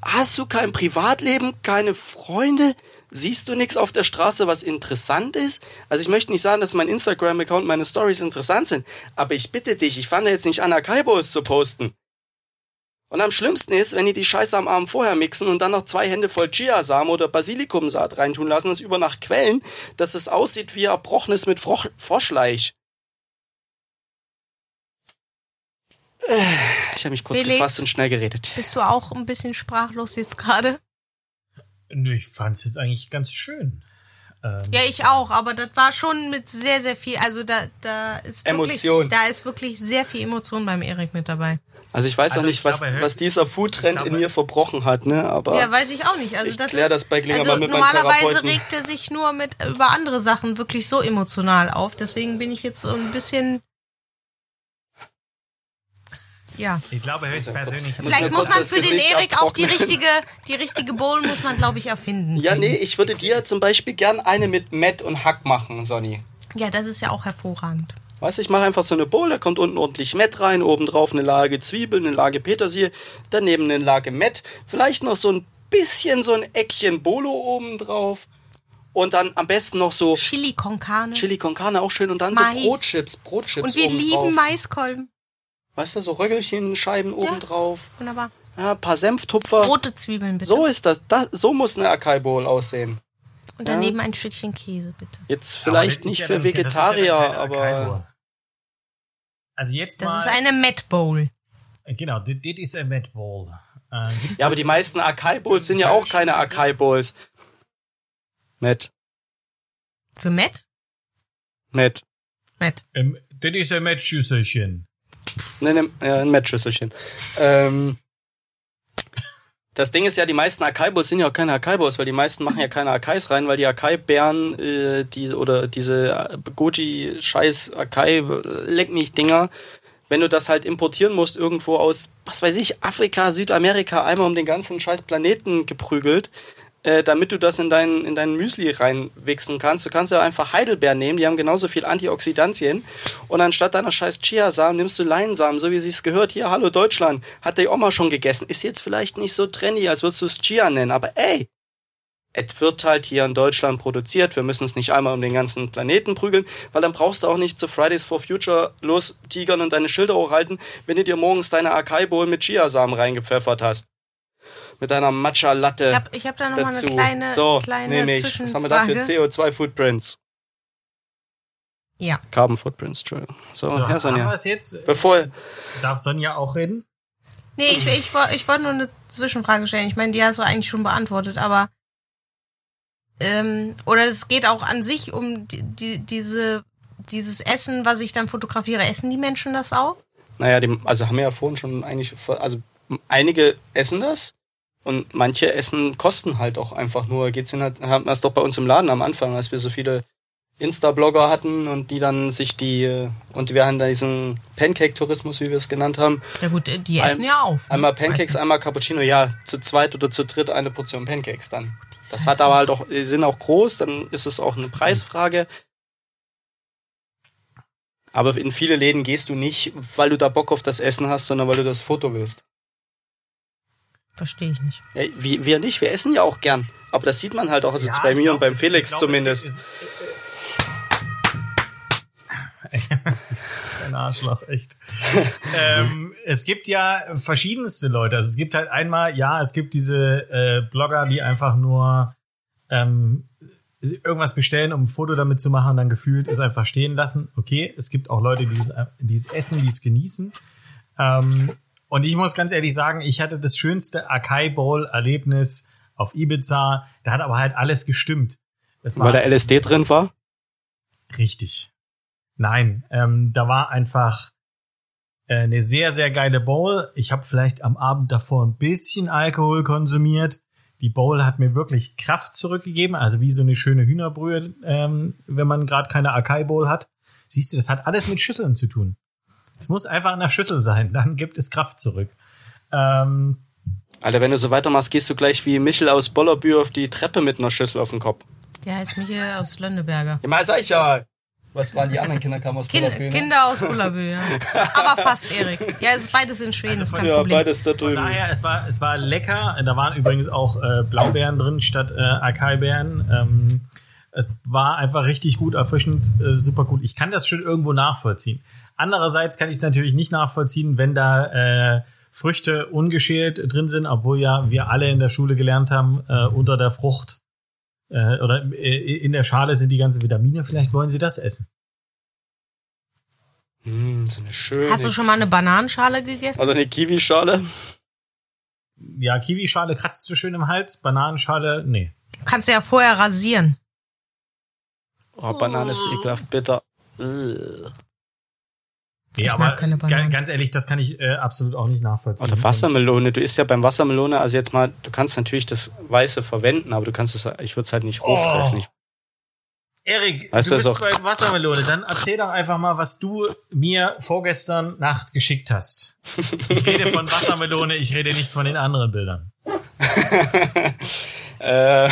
Hast du kein Privatleben, keine Freunde? Siehst du nichts auf der Straße, was interessant ist? Also ich möchte nicht sagen, dass mein Instagram-Account, meine Stories interessant sind, aber ich bitte dich, ich fange jetzt nicht an, Akaibos zu posten. Und am schlimmsten ist, wenn die die Scheiße am Abend vorher mixen und dann noch zwei Hände voll Chiasamen oder Basilikumsaat reintun lassen, das über Nacht quellen, dass es aussieht wie Erbrochenes mit Froch Froschleich. Ich habe mich kurz Felix? gefasst und schnell geredet. Bist du auch ein bisschen sprachlos jetzt gerade? Nö, ich fand's jetzt eigentlich ganz schön. Ähm, Ja, ich auch, aber das war schon mit sehr, sehr viel, also da, da ist wirklich, Emotion. da ist wirklich sehr viel Emotion beim Erik mit dabei. Also ich weiß Also auch nicht, ich was, glaube, was dieser Foodtrend in mir verbrochen hat, ne? Aber Ja, weiß ich auch nicht. Also Ich das ist, das bei Gelegenheit also mal mit meinem normalerweise regt er sich nur mit über andere Sachen wirklich so emotional auf. Deswegen bin ich jetzt so ein bisschen ja. Ich glaube höchstpersönlich. Vielleicht muss man für den Erik auch die richtige, die richtige Bowl muss man, glaube ich, erfinden. ja, nee, ich würde dir zum Beispiel gern eine mit Matt und Hack machen, Sonny. Ja, das ist ja auch hervorragend. Weißt du, ich mache einfach so eine Bowl, da kommt unten ordentlich Mett rein, oben drauf eine Lage Zwiebeln, eine Lage Petersilie, daneben eine Lage Mett, vielleicht noch so ein bisschen so ein Eckchen Bolo oben drauf und dann am besten noch so Chili con carne. Chili con carne auch schön und dann Mais. so Brotchips, Brotchips Und wir oben lieben drauf. Maiskolben. Weißt du, so Röckelchenscheiben oben drauf, Wunderbar. ja, ein paar Senftupfer. Rote Zwiebeln bitte. So ist das, das, so muss eine Akai Bowl aussehen. Und daneben ein Stückchen Käse bitte. Jetzt vielleicht das nicht ja für das ja Vegetarier, keine aber. Also jetzt Das mal. ist eine Met Bowl. genau, das das ist ein Met Bowl. Äh, ja, aber die meisten Akai Bowls sind ja auch keine Akai Bowls. Matt, Für Met? Matt. Met. ähm, das ist ein Met-Schüsselchen. Ne, ne, ja, ein Matchschüsselchen. Ähm, das Ding ist ja, die meisten Akai-Bowls sind ja auch keine Akai-Bowls, weil die meisten machen ja keine Akais rein, weil die Akai-Bären, äh, die, oder diese Goji-Scheiß Akai-Leck mich Dinger, wenn du das halt importieren musst irgendwo aus, was weiß ich, Afrika, Südamerika, einmal um den ganzen scheiß Planeten geprügelt, äh, damit du das in dein, in dein Müsli reinwichsen kannst. Du kannst ja einfach Heidelbeeren nehmen, die haben genauso viel Antioxidantien. Und anstatt deiner scheiß Chiasamen nimmst du Leinsamen, so wie sich's gehört. Hier, hallo Deutschland, hat die Oma schon gegessen. Ist jetzt vielleicht nicht so trendy, als würdest du es Chia nennen, aber ey, es wird halt hier in Deutschland produziert. Wir müssen es nicht einmal um den ganzen Planeten prügeln, weil dann brauchst du auch nicht zu Fridays for Future los tigern und deine Schilder hochhalten, wenn du dir morgens deine Acai Bowl mit Chiasamen reingepfeffert hast. Mit deiner Matcha Latte. Ich habe ich hab da nochmal eine dazu. kleine, so, kleine nehme ich. Was haben wir da für Zwischenfrage. CO2 Footprints? Ja. Carbon Footprints, Entschuldigung. So, So, Herr Sonja. jetzt? Bevor, Darf Sonja auch reden? Nee, ich, ich, ich wollte nur eine Zwischenfrage stellen. Ich meine, die hast du eigentlich schon beantwortet, aber ähm, oder es geht auch an sich um die, die, diese dieses Essen, was ich dann fotografiere. Essen die Menschen das auch? naja, die, also haben wir ja vorhin schon eigentlich, also einige essen das und manche essen kosten halt auch einfach nur. Geht's in, haben wir es doch bei uns im Laden am Anfang, als wir so viele Insta-Blogger hatten und die dann sich die, äh, und wir haben da diesen Pancake-Tourismus, wie wir es genannt haben. Ja gut, die Ein- essen ja auf. ne? Einmal Pancakes, Meistens. einmal Cappuccino, ja, zu zweit oder zu dritt eine Portion Pancakes dann. Das hat aber halt auch, die sind auch groß, dann ist es auch eine Preisfrage. Aber in viele Läden gehst du nicht, weil du da Bock auf das Essen hast, sondern weil du das Foto willst. Verstehe ich nicht. Ja, wir, wir nicht, wir essen ja auch gern. Aber das sieht man halt auch, also Ja, bei mir glaub, und beim Felix glaub, zumindest. Es, es, das ist ein Arschloch, echt. ähm, es gibt ja verschiedenste Leute. Also es gibt halt einmal, ja, es gibt diese äh, Blogger, die einfach nur ähm, irgendwas bestellen, um ein Foto damit zu machen und dann gefühlt es einfach stehen lassen. Okay, es gibt auch Leute, die es, die es essen, die es genießen. Ähm, und ich muss ganz ehrlich sagen, ich hatte das schönste Acai Bowl Erlebnis auf Ibiza. Da hat aber halt alles gestimmt. Weil da LSD drin war. richtig. Nein, ähm, da war einfach äh, eine sehr, sehr geile Bowl. Ich habe vielleicht am Abend davor ein bisschen Alkohol konsumiert. Die Bowl hat mir wirklich Kraft zurückgegeben, also wie so eine schöne Hühnerbrühe, ähm, wenn man gerade keine Acai Bowl hat. Siehst du, das hat alles mit Schüsseln zu tun. Es muss einfach in der Schüssel sein, dann gibt es Kraft zurück. Ähm, Alter, wenn du so weitermachst, gehst du gleich wie Michel aus Bollerbü auf die Treppe mit einer Schüssel auf den Kopf. Der heißt Michael aus Lönneberger. Ja, mal sag ich ja. Was waren die anderen Kinder, kamen aus Kind, Bollerbü, ne? Kinder aus Bullabü, ja. Aber fast, Erik. Ja, es ist beides in Schweden, ist kein Ja, Problem. beides da Von drüben. daher, es war, es war lecker. Da waren übrigens auch äh, Blaubeeren drin statt äh, Acai-Beeren. Ähm, es war einfach richtig gut, erfrischend, äh, super gut. Ich kann das schon irgendwo nachvollziehen. Andererseits kann ich es natürlich nicht nachvollziehen, wenn da äh, Früchte ungeschält drin sind, obwohl ja wir alle in der Schule gelernt haben, äh, unter der Frucht äh, oder äh, in der Schale sind die ganzen Vitamine. Vielleicht wollen sie das essen. Hm, so eine schöne. Hast du schon mal eine Bananenschale gegessen? also eine Kiwischale? Ja, Kiwischale kratzt so schön im Hals, Bananenschale, nee. Kannst du ja vorher rasieren. Oh, Banane ist ekelhaft bitter. Ugh. Nee, Ich aber ganz ehrlich, das kann ich äh, absolut auch nicht nachvollziehen. Oder Wassermelone. Du isst ja beim Wassermelone, also jetzt mal, du kannst natürlich das Weiße verwenden, aber du kannst es, ich würde es halt nicht roh Oh. fressen. Ich, Erik, Weißt du bist das bei Wassermelone. Dann erzähl doch einfach mal, was du mir vorgestern Nacht geschickt hast. Ich rede von Wassermelone, ich rede nicht von den anderen Bildern. äh, ja,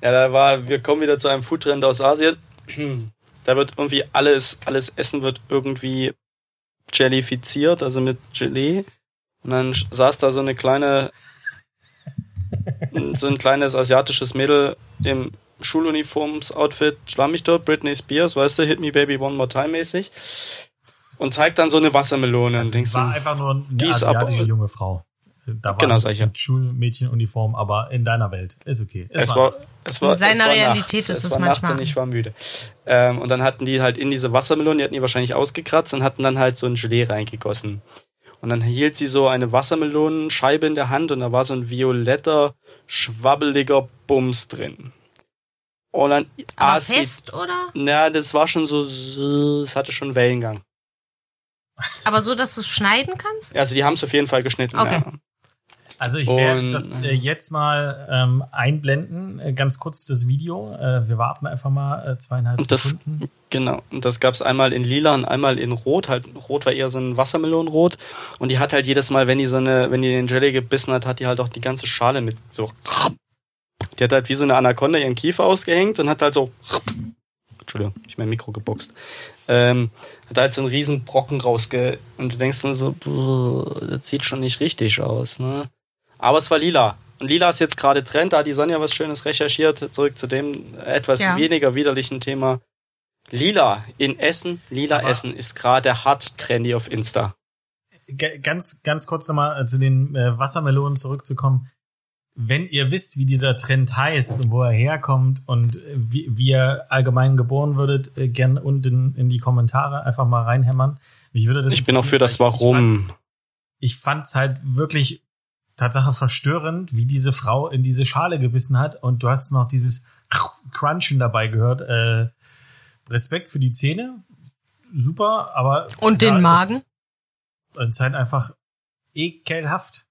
da war, wir kommen wieder zu einem Foodtrend aus Asien. Da wird irgendwie alles, alles Essen wird irgendwie jellifiziert, also mit Gelee. Und dann saß da so eine kleine, so ein kleines asiatisches Mädel im Schuluniforms-Outfit, schlamm mich dort, Britney Spears, weißt du, Hit Me Baby One More Time mäßig. Und zeigt dann so eine Wassermelone. und Also denkst es war einfach nur eine asiatische junge Frau. Da war Genau, nichts sag ich ja. mit Schulmädchenuniform, aber in deiner Welt. Ist okay. Es war, es war, In seiner es war Realität nachts. ist es war nachts manchmal. und ich war müde. Ähm, und dann hatten die halt in diese Wassermelone, die hatten die wahrscheinlich ausgekratzt und hatten dann halt so ein Gelee reingegossen. Und dann hielt sie so eine Wassermelonenscheibe in der Hand und da war so ein violetter, schwabbeliger Bums drin. Und dann Aber aß sie, fest, oder? na, das war schon so, so, es hatte schon Wellengang. Aber so, dass du es schneiden kannst? Also die haben es auf jeden Fall geschnitten. Okay. Ja. Also ich werde das äh, jetzt mal ähm, einblenden, äh, ganz kurz das Video. Äh, wir warten einfach mal äh, zweieinhalb Und das, Sekunden. genau, und das gab's einmal in lila und einmal in rot. Halt, rot war eher so ein Wassermelonenrot. Und die hat halt jedes Mal, wenn die so eine, wenn die den Jelly gebissen hat, hat die halt auch die ganze Schale mit so. Die hat halt wie so eine Anaconda ihren Kiefer ausgehängt und hat halt so. Entschuldigung, ich mein Mikro geboxt. Ähm, hat halt so einen riesen Brocken rausge... Und du denkst dann so, "Puh, das sieht schon nicht richtig aus, ne? Aber es war lila. Und lila ist jetzt gerade Trend, da hat die Sonja was Schönes recherchiert. Zurück zu dem etwas Ja. weniger widerlichen Thema. Lila in Essen, lila Aber- Essen ist gerade hart trendy auf Insta. Ganz, ganz kurz nochmal äh, zu den äh, Wassermelonen zurückzukommen. Wenn ihr wisst, wie dieser Trend heißt und wo er herkommt und äh, wie, wie ihr allgemein geboren würdet, äh, gern unten in die Kommentare einfach mal reinhämmern. Mich würde das Ich bin auch für das ich- Warum. Ich fand es halt wirklich Tatsache verstörend, wie diese Frau in diese Schale gebissen hat und du hast noch dieses Crunchen dabei gehört. Äh, Respekt für die Zähne, super, aber Und ja, den Magen. Es ist halt einfach ekelhaft.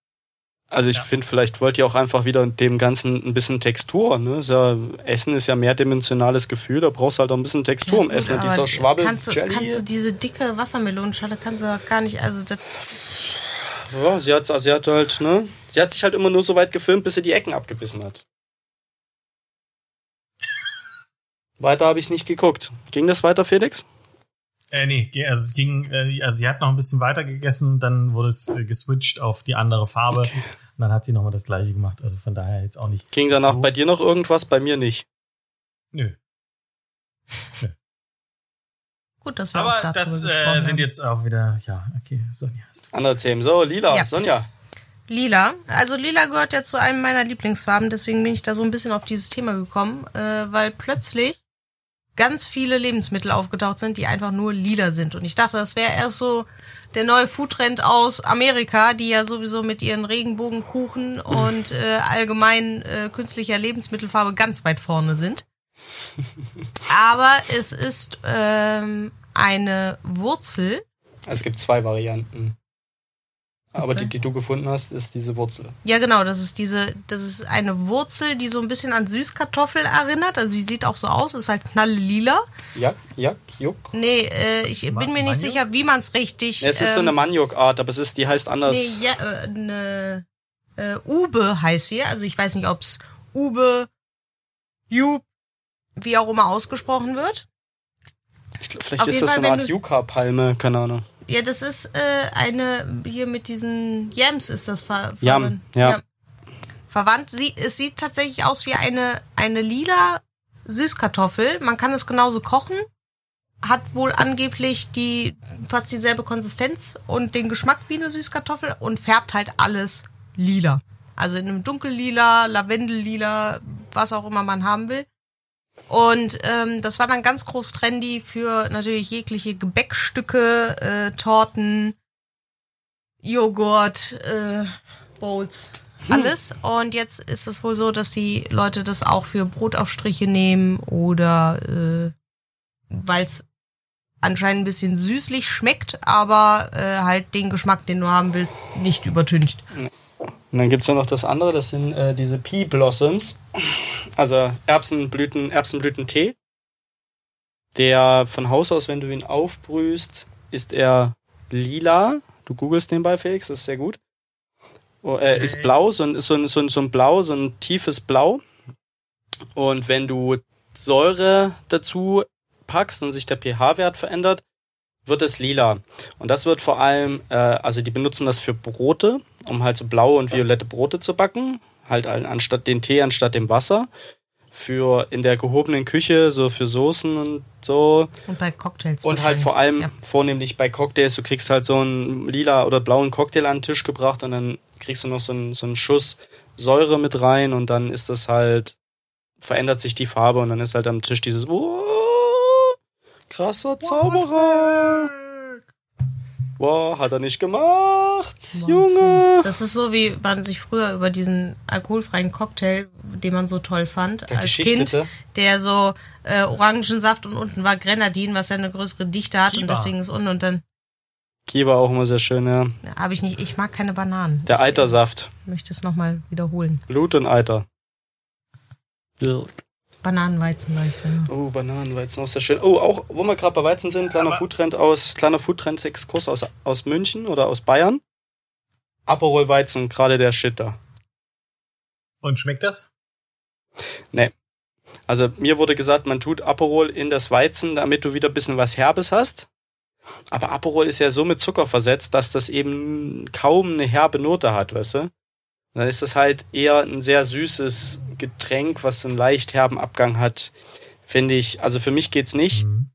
Also ich Ja. finde, vielleicht wollt ihr auch einfach wieder dem Ganzen ein bisschen Textur. Ne? Ist ja, Essen ist ja mehrdimensionales Gefühl, da brauchst du halt auch ein bisschen Textur im gut, Essen. Dieser Schwabbel kannst du, Jelly. kannst du diese dicke Wassermelonenschale kannst du doch gar nicht, also das, ja, sie hat, sie hat halt, ne? Sie hat sich halt immer nur so weit gefilmt, bis sie die Ecken abgebissen hat. Weiter habe ich nicht geguckt. Ging das weiter, Felix? Äh, nee, also es ging, äh, also sie hat noch ein bisschen weiter gegessen, dann wurde es äh, geswitcht auf die andere Farbe und dann hat sie nochmal das gleiche gemacht. Also von daher jetzt auch nicht. Ging danach So. bei dir noch irgendwas? Bei mir nicht. Nö. gut, dass wir auch Aber darüber das äh, sind haben. jetzt auch wieder, ja, okay, Sonja hast du. Andere Themen. So, Lila, Ja. Sonja. Lila. Also lila gehört ja zu einem meiner Lieblingsfarben, deswegen bin ich da so ein bisschen auf dieses Thema gekommen, äh, weil plötzlich ganz viele Lebensmittel aufgetaucht sind, die einfach nur lila sind. Und ich dachte, das wäre erst so der neue Foodtrend aus Amerika, die ja sowieso mit ihren Regenbogenkuchen und äh, allgemein äh, künstlicher Lebensmittelfarbe ganz weit vorne sind. Aber es ist ähm, eine Wurzel, Es gibt zwei Varianten. Aber die, die du gefunden hast, ist diese Wurzel. Ja, genau, das ist diese, das ist eine Wurzel, die so ein bisschen an Süßkartoffel erinnert. Also sie sieht auch so aus, ist halt knalllila. Jak, Jak, Juk. Nee, äh, ich Ma- bin mir nicht Maniok? sicher, wie man es richtig. Es ist so eine ähm, Maniok-Art, aber es ist, die heißt anders. Nee, ja, äh, eine äh, Ube heißt sie. Also ich weiß nicht, ob es Ube, Jub, wie auch immer ausgesprochen wird. Ich glaub, vielleicht auf ist das so Fall, eine Art Yucca-Palme, keine Ahnung. Ja, das ist äh, eine, hier mit diesen Yams ist das ver Yam, verwandt. ja. Verwandt. Sie, es sieht tatsächlich aus wie eine, eine lila Süßkartoffel. Man kann es genauso kochen. Hat wohl angeblich die fast dieselbe Konsistenz und den Geschmack wie eine Süßkartoffel und färbt halt alles lila. Also in einem dunkellila, lavendellila, was auch immer man haben will. Und ähm, das war dann ganz groß trendy für natürlich jegliche Gebäckstücke, äh, Torten, Joghurt, äh, Bowls, alles. Und jetzt ist es wohl so, dass die Leute das auch für Brotaufstriche nehmen oder äh, weil es anscheinend ein bisschen süßlich schmeckt, aber äh, halt den Geschmack, den du haben willst, nicht übertüncht. Und dann gibt's ja noch das andere, das sind äh, diese Pea Blossoms. Also Erbsenblüten, Erbsenblütentee. Der von Haus aus, wenn du ihn aufbrühst, ist er lila. Du googelst den bei Felix, das ist sehr gut. Oh, äh, ist blau, so ein, so, ein, so, ein, so ein Blau, so ein tiefes Blau. Und wenn du Säure dazu packst und sich der pH-Wert verändert, wird es lila. Und das wird vor allem, äh, also die benutzen das für Brote, um halt so blaue und violette Brote zu backen. Halt an- anstatt den Tee, anstatt dem Wasser. Für in der gehobenen Küche, so für Soßen und so. Und bei Cocktails. Und halt vor allem, Ja. vornehmlich bei Cocktails, du kriegst halt so einen lila oder blauen Cocktail an den Tisch gebracht und dann kriegst du noch so einen, so einen Schuss Säure mit rein und dann ist das halt, verändert sich die Farbe und dann ist halt am Tisch dieses, oh, krasser Zauberer. Wow, hat er nicht gemacht, Junge. Das ist so, wie man sich früher über diesen alkoholfreien Cocktail, den man so toll fand, Der als Kind, der so äh, Orangensaft und unten war Grenadin, was ja eine größere Dichte hat und Kiba. deswegen ist unten und dann Kiva auch immer sehr schön, ja. habe ich nicht, ich mag keine Bananen. Der ich, Eitersaft. äh, möchte es nochmal wiederholen. Blut und Eiter. Bananenweizen weiß ich ja. Oh, Bananenweizen auch sehr schön. Oh, auch, wo wir gerade bei Weizen sind, kleiner Aber- Foodtrend aus, kleiner Foodtrend-Exkurs aus, aus München oder aus Bayern. Aperol Weizen, gerade der Shit da. Und schmeckt das? Also mir wurde gesagt, man tut Aperol in das Weizen, damit du wieder ein bisschen was Herbes hast. Aber Aperol ist ja so mit Zucker versetzt, dass das eben kaum eine herbe Note hat, weißt du? dann ist das halt eher ein sehr süßes Getränk, was so einen leicht herben Abgang hat, finde ich. Also für mich geht's nicht. Mhm.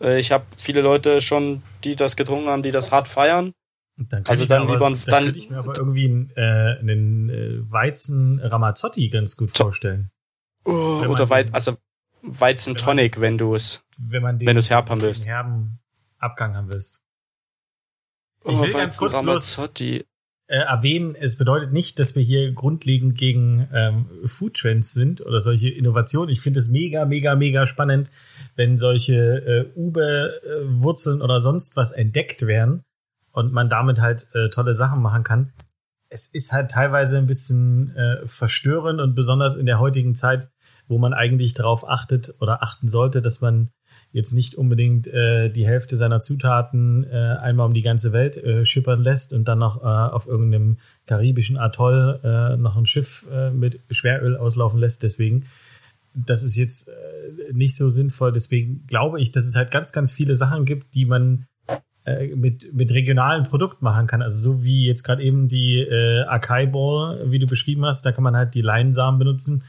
Äh, Ich habe viele Leute schon, die das getrunken haben, die das hart feiern. Dann Also dann lieber aber, ein- dann, dann- könnte ich mir aber irgendwie einen, äh, einen äh, Weizen Ramazzotti ganz gut vorstellen. Oh, oder man Wei den- also Weizen Tonic, wenn du es. Wenn man den, Wenn du's herb haben willst. herben Abgang haben willst. Oh, Ich will ganz kurz bloß. Äh, erwähnen, es bedeutet nicht, dass wir hier grundlegend gegen ähm, Food Trends sind oder solche Innovationen. Ich finde es mega, mega, mega spannend, wenn solche äh, Ube-Wurzeln oder sonst was entdeckt werden und man damit halt äh, tolle Sachen machen kann. Es ist halt teilweise ein bisschen äh, verstörend und besonders in der heutigen Zeit, wo man eigentlich darauf achtet oder achten sollte, dass man jetzt nicht unbedingt äh, die Hälfte seiner Zutaten äh, einmal um die ganze Welt äh, schippern lässt und dann noch äh, auf irgendeinem karibischen Atoll äh, noch ein Schiff äh, mit Schweröl auslaufen lässt. Deswegen, das ist jetzt äh, nicht so sinnvoll. Deswegen glaube ich, dass es halt ganz, ganz viele Sachen gibt, die man äh, mit, mit regionalen Produkten machen kann. Also so wie jetzt gerade eben die äh, Acai Ball, wie du beschrieben hast, da kann man halt die Leinsamen benutzen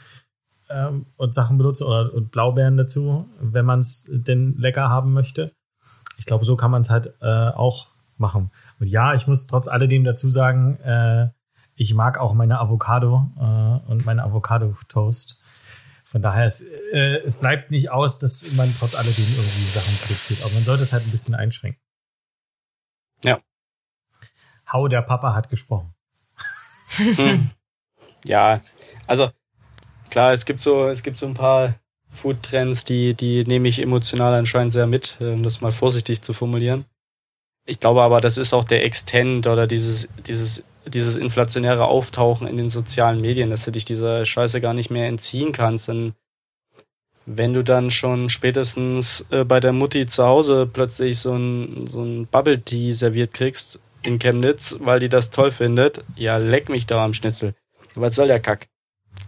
ähm, und Sachen benutzen oder und Blaubeeren dazu, wenn man es denn lecker haben möchte. Ich glaube, so kann man es halt äh, auch machen. Und ja, ich muss trotz alledem dazu sagen, äh, ich mag auch meine Avocado äh, und meine Avocado-Toast. Von daher, es, äh, es bleibt nicht aus, dass man trotz alledem irgendwie Sachen produziert. Aber man sollte es halt ein bisschen einschränken. Ja. Hau, der Papa hat gesprochen. Hm. Ja, also klar, es gibt so, es gibt so ein paar Food-Trends, die, die nehme ich emotional anscheinend sehr mit, um das mal vorsichtig zu formulieren. Ich glaube aber, das ist auch der Extent oder dieses, dieses, dieses inflationäre Auftauchen in den sozialen Medien, dass du dich dieser Scheiße gar nicht mehr entziehen kannst. Denn wenn du dann schon spätestens äh, bei der Mutti zu Hause plötzlich so ein, so ein Bubble Tea serviert kriegst in Chemnitz, weil die das toll findet, ja, leck mich da am Schnitzel. Was soll der Kack?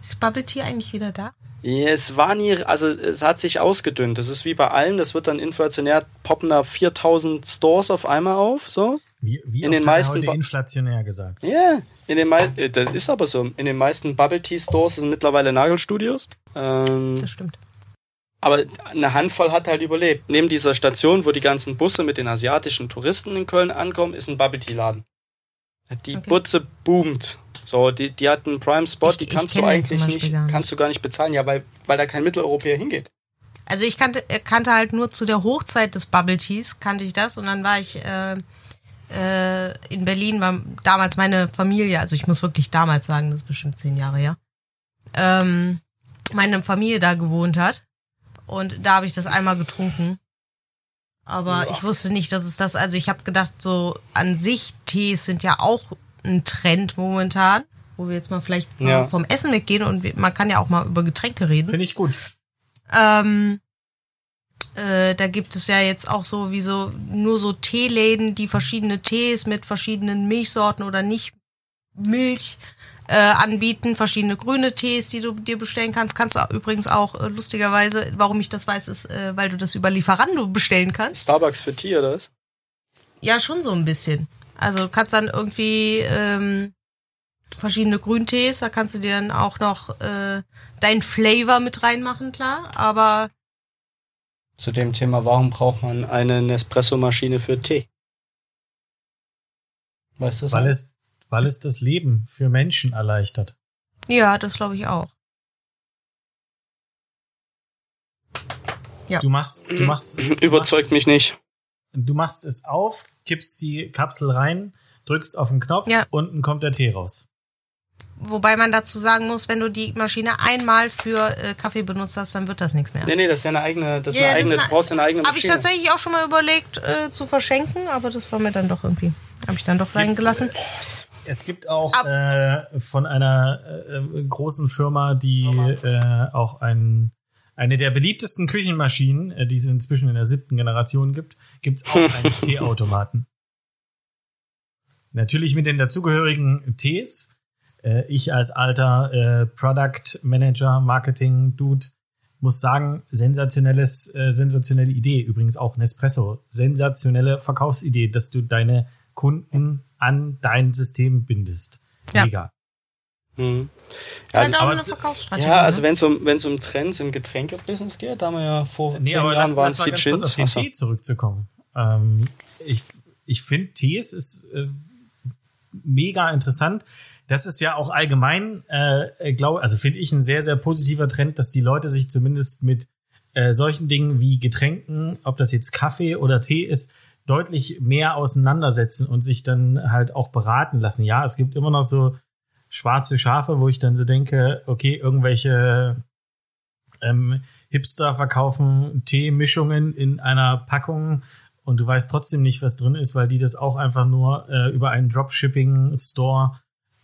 Ist Bubble Tea eigentlich wieder da? Ja, Es war nie, also es hat sich ausgedünnt. Das ist wie bei allem, das wird dann inflationär, poppen da 4000 Stores auf einmal auf, so. Wie, wie In den hat meisten inflationär gesagt. Ja, in den mei- äh, das ist aber so. In den meisten Bubble Tea Stores sind mittlerweile Nagelstudios. Ähm, Das stimmt. aber eine Handvoll hat halt überlebt. Neben dieser Station, wo die ganzen Busse mit den asiatischen Touristen in Köln ankommen, ist ein Bubble Tea Laden. Die Okay. Butze boomt. So, die, die hat einen Prime Spot, Ich- die kannst du eigentlich nicht, nicht. kannst du gar nicht bezahlen, ja, weil, weil da kein Mitteleuropäer hingeht. Also ich kannte, äh, kannte halt nur zu der Hochzeit des Bubble Teas, kannte ich das. Und dann war ich äh, äh, in Berlin, war damals meine Familie, also ich muss wirklich damals sagen, das ist bestimmt zehn Jahre her, ähm, meine Familie da gewohnt hat. Und da habe ich das einmal getrunken. Aber ich wusste nicht, dass es das, also ich habe gedacht, so an sich Tees sind ja auch ein Trend momentan, wo wir jetzt mal vielleicht Ja. vom Essen weggehen und man kann ja auch mal über Getränke reden. Finde ich gut. Ähm, äh, da gibt es ja jetzt auch so wie so nur so Teeläden, die verschiedene Tees mit verschiedenen Milchsorten oder nicht Milch äh, anbieten, verschiedene grüne Tees, die du dir bestellen kannst. Kannst du übrigens auch äh, lustigerweise, warum ich das weiß, ist, äh, weil du das über Lieferando bestellen kannst. Starbucks für Tee, oder was? Ja, schon so ein bisschen. Also du kannst dann irgendwie ähm, verschiedene Grüntees, da kannst du dir dann auch noch äh, dein Flavor mit reinmachen, klar. Aber Zu dem Thema, warum braucht man eine Nespresso-Maschine für Tee? Weißt du das? Weil es, weil es das Leben für Menschen erleichtert. ja, das glaube ich auch. Ja. Du machst, du machst, du Überzeugt machst mich nicht. Du machst es auf, kippst die Kapsel rein, drückst auf den Knopf, Ja. unten kommt der Tee raus. Wobei man dazu sagen muss, wenn du die Maschine einmal für äh, Kaffee benutzt hast, dann wird das nichts mehr. Nee, nee, das ist ja eine eigene, das ist Ja, eine das eigene, du brauchst eine eigene Habe ich Maschine. tatsächlich auch schon mal überlegt äh, zu verschenken, aber das war mir dann doch irgendwie, habe ich dann doch sein gelassen. Es gibt auch Ab- äh, von einer äh, großen Firma, die äh, auch ein, eine der beliebtesten Küchenmaschinen, äh, die es inzwischen in der siebten Generation gibt, gibt's auch einen Teeautomaten. Natürlich mit den dazugehörigen Tees. Äh, ich als alter äh, Product Manager, Marketing Dude muss sagen, sensationelles, äh, sensationelle Idee. Übrigens auch Nespresso. Sensationelle Verkaufsidee, dass du deine Kunden an dein System bindest. Ja. Mega. Hm. Das Also. Ja, also ne? wenn es um, wenn's um Trends im Getränkebusiness geht, da haben wir ja vor Nee, zehn aber Jahren waren es die Gins. auf den. Tee zurückzukommen. Ähm, ich ich finde, Tees ist äh, mega interessant. Das ist ja auch allgemein, äh, glaube, also finde ich ein sehr, sehr positiver Trend, dass die Leute sich zumindest mit äh, solchen Dingen wie Getränken, ob das jetzt Kaffee oder Tee ist, deutlich mehr auseinandersetzen und sich dann halt auch beraten lassen. Ja, es gibt immer noch so schwarze Schafe, wo ich dann so denke, okay, irgendwelche ähm, Hipster verkaufen Teemischungen in einer Packung und du weißt trotzdem nicht, was drin ist, weil die das auch einfach nur äh, über einen Dropshipping-Store,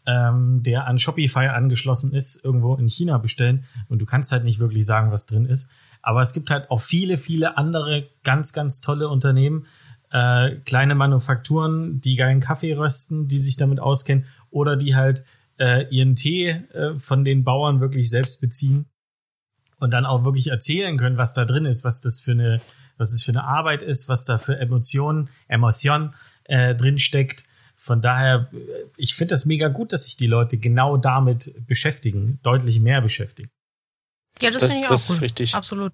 ähm, der an Shopify angeschlossen ist, irgendwo in China bestellen und du kannst halt nicht wirklich sagen, was drin ist. Aber es gibt halt auch viele, viele andere ganz, ganz tolle Unternehmen, äh, kleine Manufakturen, die geilen Kaffee rösten, die sich damit auskennen oder die halt äh, ihren Tee äh, von den Bauern wirklich selbst beziehen und dann auch wirklich erzählen können, was da drin ist, was das für eine, was es für eine Arbeit ist, was da für Emotionen, Emotion äh, drin steckt. Von daher, äh, ich finde das mega gut, dass sich die Leute genau damit beschäftigen, deutlich mehr beschäftigen. ja, das, das- finde ich das auch ist cool. richtig. Absolut.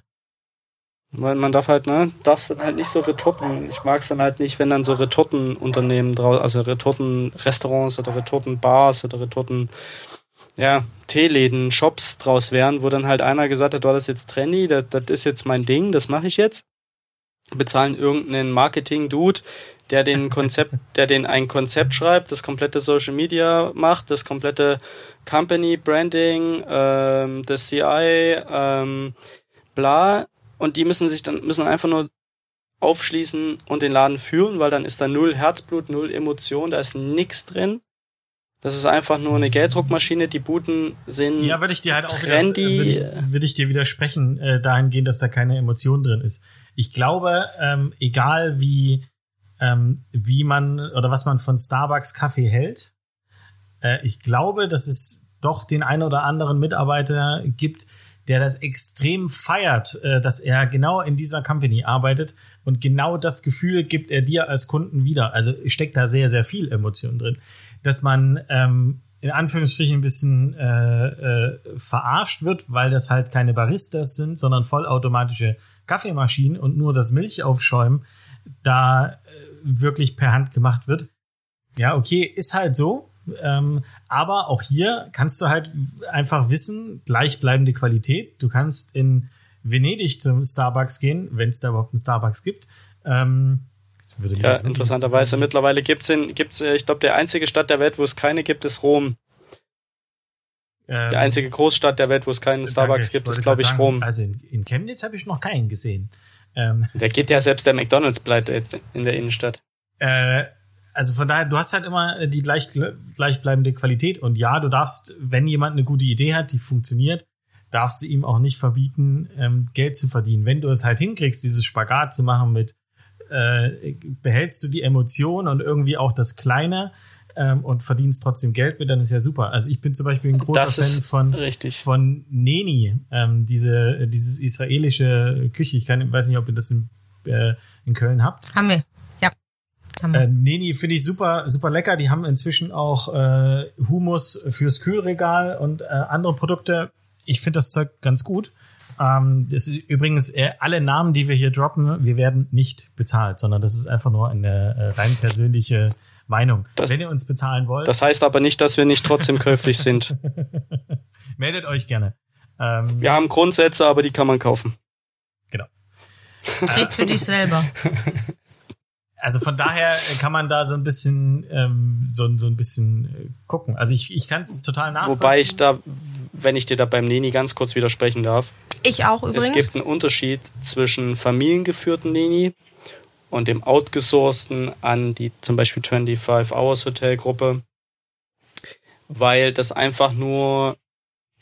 Man, man darf halt, ne, darf es dann halt nicht so Retorten. Ich mag es dann halt nicht, wenn dann so Retortenunternehmen draus, also Retortenrestaurants oder Retortenbars oder Retorten, ja, Teeläden, Shops draus wären, wo dann halt einer gesagt hat, oh, das ist jetzt trendy, das, das ist jetzt mein Ding, das mache ich jetzt. Bezahlen irgendeinen Marketing-Dude, der den Konzept, der den ein Konzept schreibt, das komplette Social Media macht, das komplette Company Branding, ähm, das CI, ähm, bla. Und die müssen sich dann, müssen einfach nur aufschließen und den Laden führen, weil dann ist da null Herzblut, null Emotion, da ist nix drin. Das ist einfach nur eine Gelddruckmaschine, die Buden sind. Ja, würde ich dir halt auch Trendy. wieder, würde ich, würde ich dir widersprechen, äh, dahingehend, dass da keine Emotion drin ist. Ich glaube, ähm, egal wie, ähm, wie man oder was man von Starbucks Kaffee hält, äh, ich glaube, dass es doch den einen oder anderen Mitarbeiter gibt, der das extrem feiert, äh, dass er genau in dieser Company arbeitet und genau das Gefühl gibt er dir als Kunden wieder. Also steckt da sehr, sehr viel Emotion drin. Dass man ähm, in Anführungsstrichen ein bisschen äh, äh, verarscht wird, weil das halt keine Baristas sind, sondern vollautomatische Kaffeemaschinen und nur das Milchaufschäumen da äh, wirklich per Hand gemacht wird. Ja, okay, ist halt so. Ähm, aber auch hier kannst du halt einfach wissen, gleichbleibende Qualität. Du kannst in Venedig zum Starbucks gehen, wenn es da überhaupt einen Starbucks gibt. Ähm, ja, interessanterweise mittlerweile gibt's in, gibt's, äh, ich glaube, der einzige Stadt der Welt, wo es keine gibt, ist Rom. Ähm, Die einzige Großstadt der Welt, wo es keinen Starbucks danke, gibt, ist, glaube ich, sagen, Rom. Also in, in Chemnitz habe ich noch keinen gesehen. Ähm, Da geht ja selbst der McDonalds bleibt jetzt in der Innenstadt. Äh, also von daher, du hast halt immer die gleich, gleichbleibende Qualität. Und ja, du darfst, wenn jemand eine gute Idee hat, die funktioniert, darfst du ihm auch nicht verbieten, ähm, Geld zu verdienen. Wenn du es halt hinkriegst, dieses Spagat zu machen mit, äh, behältst du die Emotion und irgendwie auch das Kleine ähm, und verdienst trotzdem Geld mit, dann ist ja super. Also ich bin zum Beispiel ein großer Das Fan von, richtig. von Neni, ähm, diese, dieses israelische Küche. Ich kann, weiß nicht, ob ihr das in, äh, in Köln habt. Haben wir. Ja. Haben wir. Äh, Neni finde ich super, super lecker. Die haben inzwischen auch äh, Humus fürs Kühlregal und äh, andere Produkte. Ich finde das Zeug ganz gut. Ähm, das ist übrigens äh, alle Namen, die wir hier droppen, wir werden nicht bezahlt, sondern das ist einfach nur eine äh, rein persönliche Meinung. Das- Wenn ihr uns bezahlen wollt, Das heißt aber nicht, dass wir nicht trotzdem käuflich sind. meldet euch gerne. Ähm, Wir haben Grundsätze, aber die kann man kaufen. Genau. Red für dich selber. Also von daher kann man da so ein bisschen ähm, so, so ein bisschen äh, gucken. Also ich, ich kann es total nachvollziehen. Wobei ich da, wenn ich dir da beim Neni ganz kurz widersprechen darf, Ich auch übrigens. es gibt einen Unterschied zwischen familiengeführten Neni und dem outgesourcten an die zum Beispiel 25 Hours Hotelgruppe, weil das einfach nur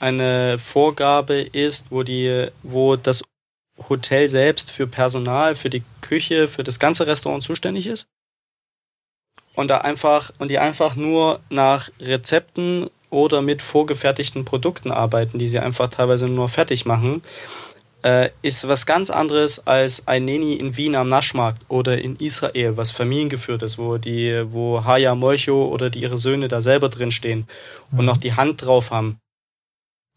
eine Vorgabe ist, wo die, wo das Hotel selbst für Personal, für die Küche, für das ganze Restaurant zuständig ist. Und da einfach, und die einfach nur nach Rezepten oder mit vorgefertigten Produkten arbeiten, die sie einfach teilweise nur fertig machen. Äh, ist was ganz anderes als ein Neni in Wien am Naschmarkt oder in Israel, was familiengeführt ist, wo die, wo Haya Molcho oder die ihre Söhne da selber drin stehen und Mhm. noch die Hand drauf haben.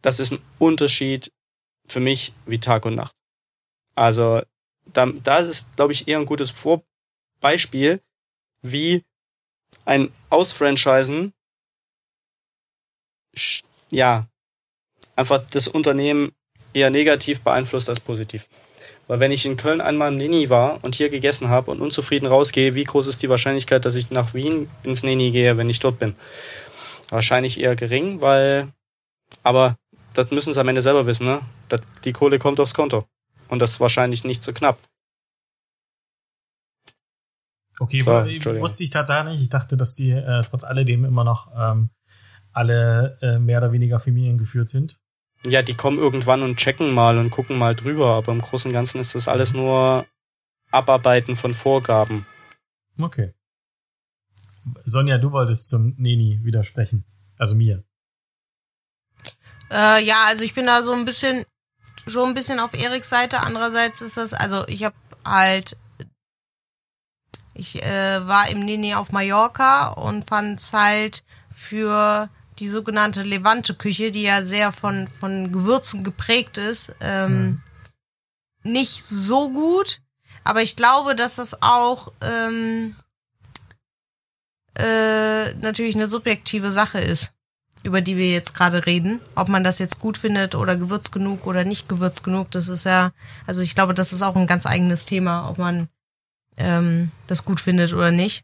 Das ist ein Unterschied für mich wie Tag und Nacht. Also, da, da ist, glaube ich, eher ein gutes Vorbeispiel, wie ein Ausfranchisen, ja, einfach das Unternehmen eher negativ beeinflusst als positiv. Weil wenn ich in Köln einmal im Nini war und hier gegessen habe und unzufrieden rausgehe, wie groß ist die Wahrscheinlichkeit, dass ich nach Wien ins Nini gehe, wenn ich dort bin? Wahrscheinlich eher gering, weil, aber das müssen sie am Ende selber wissen, ne? Das, die Kohle kommt aufs Konto. Und das ist wahrscheinlich nicht so knapp. Okay, So, wusste ich tatsächlich nicht. Ich dachte, dass die äh, trotz alledem immer noch ähm, alle äh, mehr oder weniger familiengeführt sind. Ja, die kommen irgendwann und checken mal und gucken mal drüber, aber im Großen und Ganzen ist das alles nur Abarbeiten von Vorgaben. Okay. Sonja, du wolltest zum Neni widersprechen. Also mir. Äh, ja, also ich bin da so ein bisschen, schon ein bisschen auf Eriks Seite. Andererseits ist das, also ich habe halt, ich äh, war im Nini auf Mallorca und fand's halt für die sogenannte Levante-Küche, die ja sehr von, von Gewürzen geprägt ist, ähm, nicht so gut. Aber ich glaube, dass das auch ähm, äh, natürlich eine subjektive Sache ist über die wir jetzt gerade reden. Ob man das jetzt gut findet oder gewürzt genug oder nicht gewürzt genug, das ist ja, also ich glaube, das ist auch ein ganz eigenes Thema, ob man ähm, das gut findet oder nicht.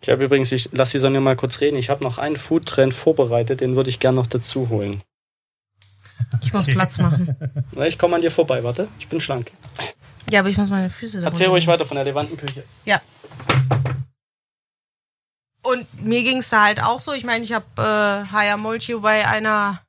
Ich habe übrigens, ich lass die Sonja mal kurz reden. Ich habe noch einen Foodtrend vorbereitet, den würde ich gern noch dazu holen. Ich muss Platz machen. Ich komme an dir vorbei, warte. Ich bin schlank. Ja, aber ich muss meine Füße da Erzähl ruhig weiter von der Levantenküche. Ja. Und mir ging's da halt auch so. Ich meine, ich habe äh, Haya Molchio bei einer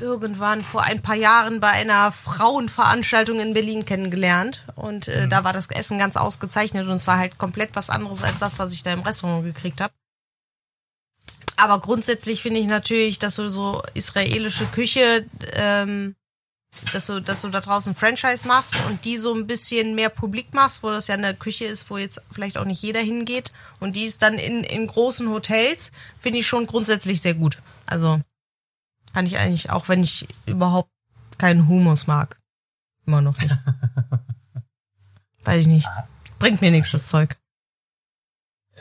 irgendwann vor ein paar Jahren bei einer Frauenveranstaltung in Berlin kennengelernt. Und äh, da war das Essen ganz ausgezeichnet und es war halt komplett was anderes als das, was ich da im Restaurant gekriegt habe. Aber grundsätzlich finde ich natürlich, dass du so israelische Küche, ähm, dass du, dass du da draußen Franchise machst und die so ein bisschen mehr publik machst, wo das ja eine Küche ist, wo jetzt vielleicht auch nicht jeder hingeht und die ist dann in, in großen Hotels, finde ich schon grundsätzlich sehr gut. Also kann ich eigentlich, auch wenn ich überhaupt keinen Humus mag. Immer noch nicht. Weiß ich nicht. Bringt mir nichts, das Zeug.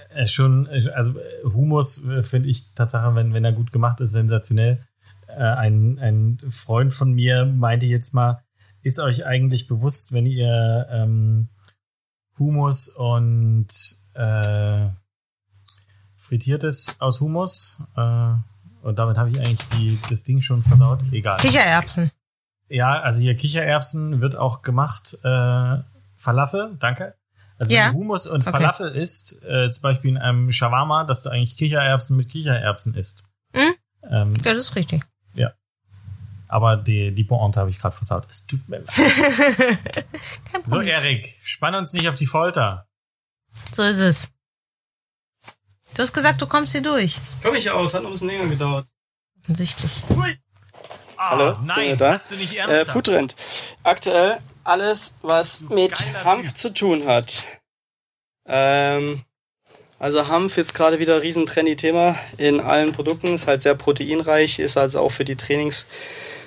Äh, schon, äh, also äh, Humus finde ich Tatsache, wenn, wenn er gut gemacht ist, sensationell. Ein, ein Freund von mir meinte jetzt mal, ist euch eigentlich bewusst, wenn ihr ähm, Humus und äh, frittiertes aus Humus äh, und damit habe ich eigentlich die, das Ding schon versaut. Egal. Kichererbsen. Ja, also hier Kichererbsen wird auch gemacht. Äh, Falafel, danke. Also Ja. wenn du Hummus und Okay. Falafel isst, äh, zum Beispiel in einem Shawarma, dass du eigentlich Kichererbsen mit Kichererbsen isst. Mhm. Ähm, Ja, das ist richtig. aber die, die Pointe habe ich gerade versaut. Es tut mir leid. Kein So, Problem. Erik, spann uns nicht auf die Folter. So ist es. Du hast gesagt, du kommst hier durch. Komm ich aus, hat noch ein bisschen länger gedauert. Offensichtlich. Ah, Hallo, nein, da? hast du nicht Äh, ernsthaft? Foodtrend. Aktuell alles, was mit geiler Hanf Typ. zu tun hat. Ähm, also Hanf jetzt gerade wieder ein riesen trendy Thema in allen Produkten, ist halt sehr proteinreich, ist also auch für die Trainings,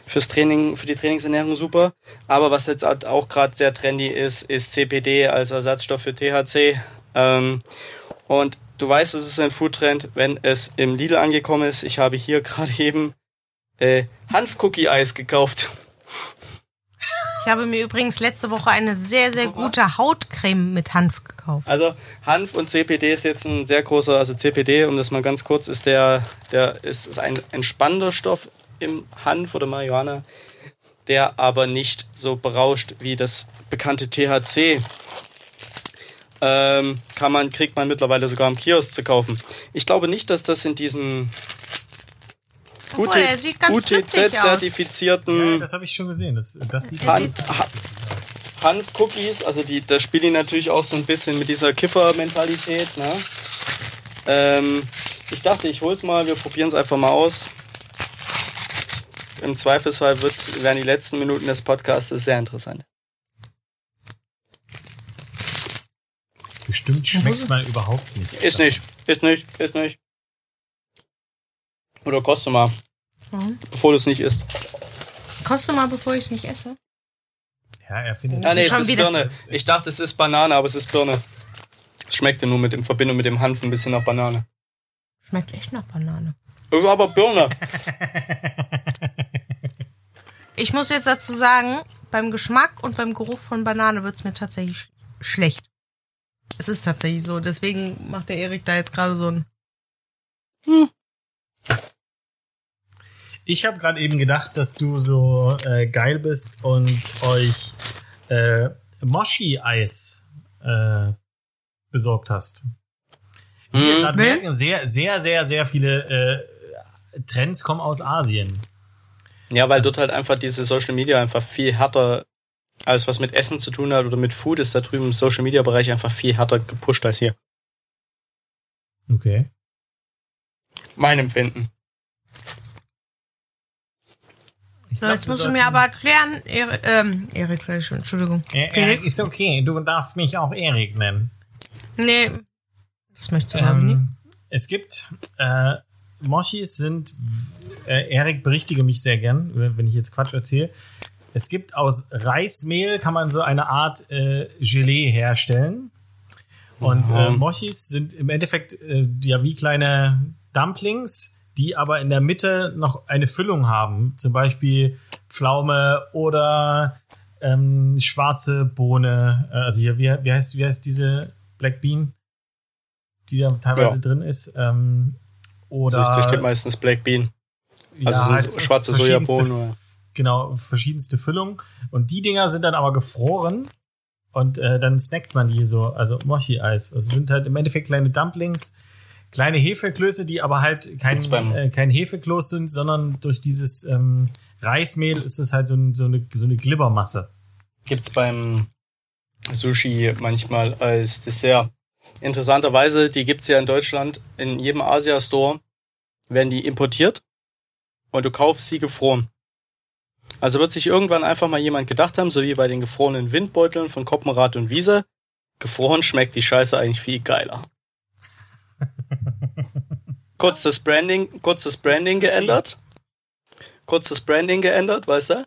fürs Training, für die Trainingsernährung super. Aber was jetzt halt auch gerade sehr trendy ist, ist CPD als Ersatzstoff für THC. Ähm, und du weißt, es ist ein Foodtrend, wenn es im Lidl angekommen ist. Ich habe hier gerade eben äh, Hanf-Cookie-Eis gekauft. Ich habe mir übrigens letzte Woche eine sehr, sehr gute Hautcreme mit Hanf gekauft. Also Hanf und CPD ist jetzt ein sehr großer, also CPD, um das mal ganz kurz, ist der, der ist, ist ein entspannender Stoff im Hanf oder Marihuana, der aber nicht so berauscht wie das bekannte THC. Ähm, kann man, kriegt man mittlerweile sogar im Kiosk zu kaufen. Ich glaube nicht, dass das in diesen er. UTZ-zertifizierten Ja, das habe ich schon gesehen. Das, das sieht Han ha Hanf-Cookies, also die, da spielen die natürlich auch so ein bisschen mit dieser Kiffer-Mentalität. Ne? Ähm, ich dachte, ich hol's mal, wir probieren es einfach mal aus. Im Zweifelsfall wird, werden die letzten Minuten des Podcasts sehr interessant. Bestimmt schmeckt mal überhaupt nichts. Ist nicht, ist nicht, ist nicht. Oder koste mal, Mhm. bevor du es nicht isst. Koste mal, bevor ich es nicht esse. Ja, er findet Ah, nee, es ist Birne. Ich dachte, es ist Banane, aber es ist Birne. Es schmeckte nur mit in Verbindung mit dem Hanf ein bisschen nach Banane. Schmeckt echt nach Banane. Es ist aber Birne. Ich muss jetzt dazu sagen, beim Geschmack und beim Geruch von Banane wird's mir tatsächlich sch schlecht. Es ist tatsächlich so. Deswegen macht der Erik da jetzt gerade so ein. Ich habe gerade eben gedacht, dass du so äh, geil bist und euch äh, Moshi-Eis äh, besorgt hast. Wir Hm. merken, sehr, sehr, sehr, sehr viele äh, Trends kommen aus Asien. Ja, weil dort halt einfach diese Social Media einfach viel härter, alles was mit Essen zu tun hat oder mit Food ist da drüben im Social Media Bereich einfach viel härter gepusht als hier. Okay. Mein Empfinden. Ich So, glaub, jetzt musst du mir aber erklären, Erik, ähm, Erik sag ich schon, Entschuldigung. Äh, Felix? ist okay, du darfst mich auch Erik nennen. Nee, das möchtest du glaube ich nicht. Ähm, es gibt äh, Moshis sind, äh, Erik berichtige mich sehr gern, wenn ich jetzt Quatsch erzähle. Es gibt aus Reismehl kann man so eine Art äh, Gelee herstellen. Und Ja. äh, Mochis sind im Endeffekt äh, ja wie kleine Dumplings, die aber in der Mitte noch eine Füllung haben. Zum Beispiel Pflaume oder ähm, schwarze Bohne. Äh, also hier, wie, wie, heißt, wie heißt diese Black Bean, die da teilweise Ja. drin ist? Ähm, oder Also da steht meistens Black Bean. Also sind so schwarze verschiedenste Sojabohnen, Genau, verschiedenste Füllungen. Und die Dinger sind dann aber gefroren. Und äh, dann snackt man die so, also Mochi-Eis. Also sind halt im Endeffekt kleine Dumplings, kleine Hefeklöße, die aber halt kein, äh, kein Hefekloß sind, sondern durch dieses ähm, Reismehl ist es halt so, ein, so, eine, so eine Glibbermasse. Gibt's beim Sushi manchmal als Dessert. Interessanterweise, die gibt's ja in Deutschland in jedem Asia-Store, werden die importiert und du kaufst sie gefroren. Also wird sich irgendwann einfach mal jemand gedacht haben, so wie bei den gefrorenen Windbeuteln von Koppenrad und Wiese, gefroren schmeckt die Scheiße eigentlich viel geiler. kurz das Branding, kurz das Branding geändert. Kurz das Branding geändert, weißt du?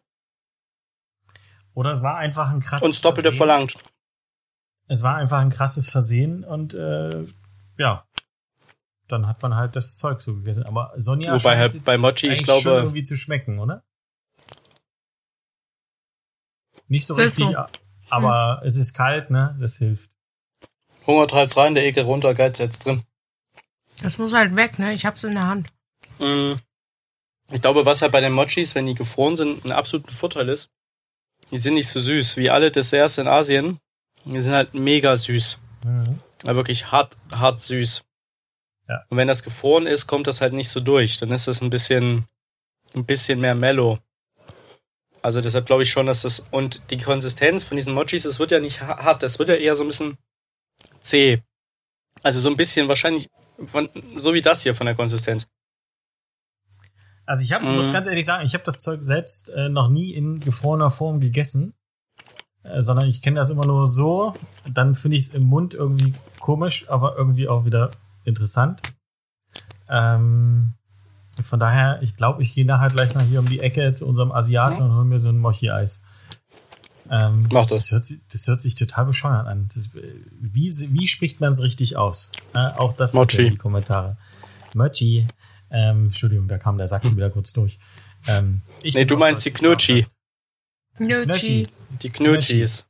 Oder es war einfach ein krasses Und das Doppelte Versehen. verlangt. Es war einfach ein krasses Versehen und äh, ja, dann hat man halt das Zeug so gegessen. Aber Sonja Wobei halt bei Mochi, ich glaube- irgendwie zu schmecken, oder? Nicht so richtig, so. aber es ist kalt, ne? Das hilft. Hunger treibt's rein, der Ekel runter, Geiz jetzt drin. Das muss halt weg, ne? Ich hab's in der Hand. Mm. Ich glaube, was halt bei den Mochis, wenn die gefroren sind, ein absoluter Vorteil ist, die sind nicht so süß wie alle Desserts in Asien. Die sind halt mega süß. Mhm. Ja, wirklich hart, hart süß. Ja. Und wenn das gefroren ist, kommt das halt nicht so durch. Dann ist das ein bisschen, ein bisschen mehr mellow. Also deshalb glaube ich schon, dass das, und die Konsistenz von diesen Mochis, das wird ja nicht ha- hart, das wird ja eher so ein bisschen zäh. Also so ein bisschen wahrscheinlich von, so wie das hier von der Konsistenz. Also ich hab, Mhm. muss ganz ehrlich sagen, ich habe das Zeug selbst äh, noch nie in gefrorener Form gegessen, äh, sondern ich kenne das immer nur so. Dann finde ich es im Mund irgendwie komisch, aber irgendwie auch wieder interessant. Ähm, von daher, ich glaube, ich gehe nachher gleich mal hier um die Ecke zu unserem Asiaten und hole mir so ein Mochi-Eis. Ähm, Mach das. Das hört, sich, das hört sich total bescheuert an. Das, wie, wie spricht man es richtig aus? Äh, auch das Mochi. in die Kommentare. Mochi. Ähm, Entschuldigung, da kam der Sachse wieder kurz durch. Ähm, ich Nee, du meinst die. Knutschi. Knutschis. Die Knutschis.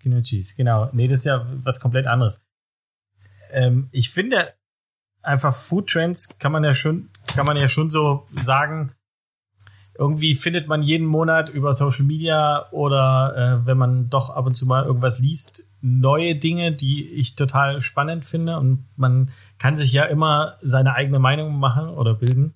Knutschis, genau. Nee, das ist ja was komplett anderes. Ähm, ich finde einfach Food Trends kann man ja schon, kann man ja schon so sagen, irgendwie findet man jeden Monat über Social Media oder äh, wenn man doch ab und zu mal irgendwas liest, neue Dinge, die ich total spannend finde und man kann sich ja immer seine eigene Meinung machen oder bilden.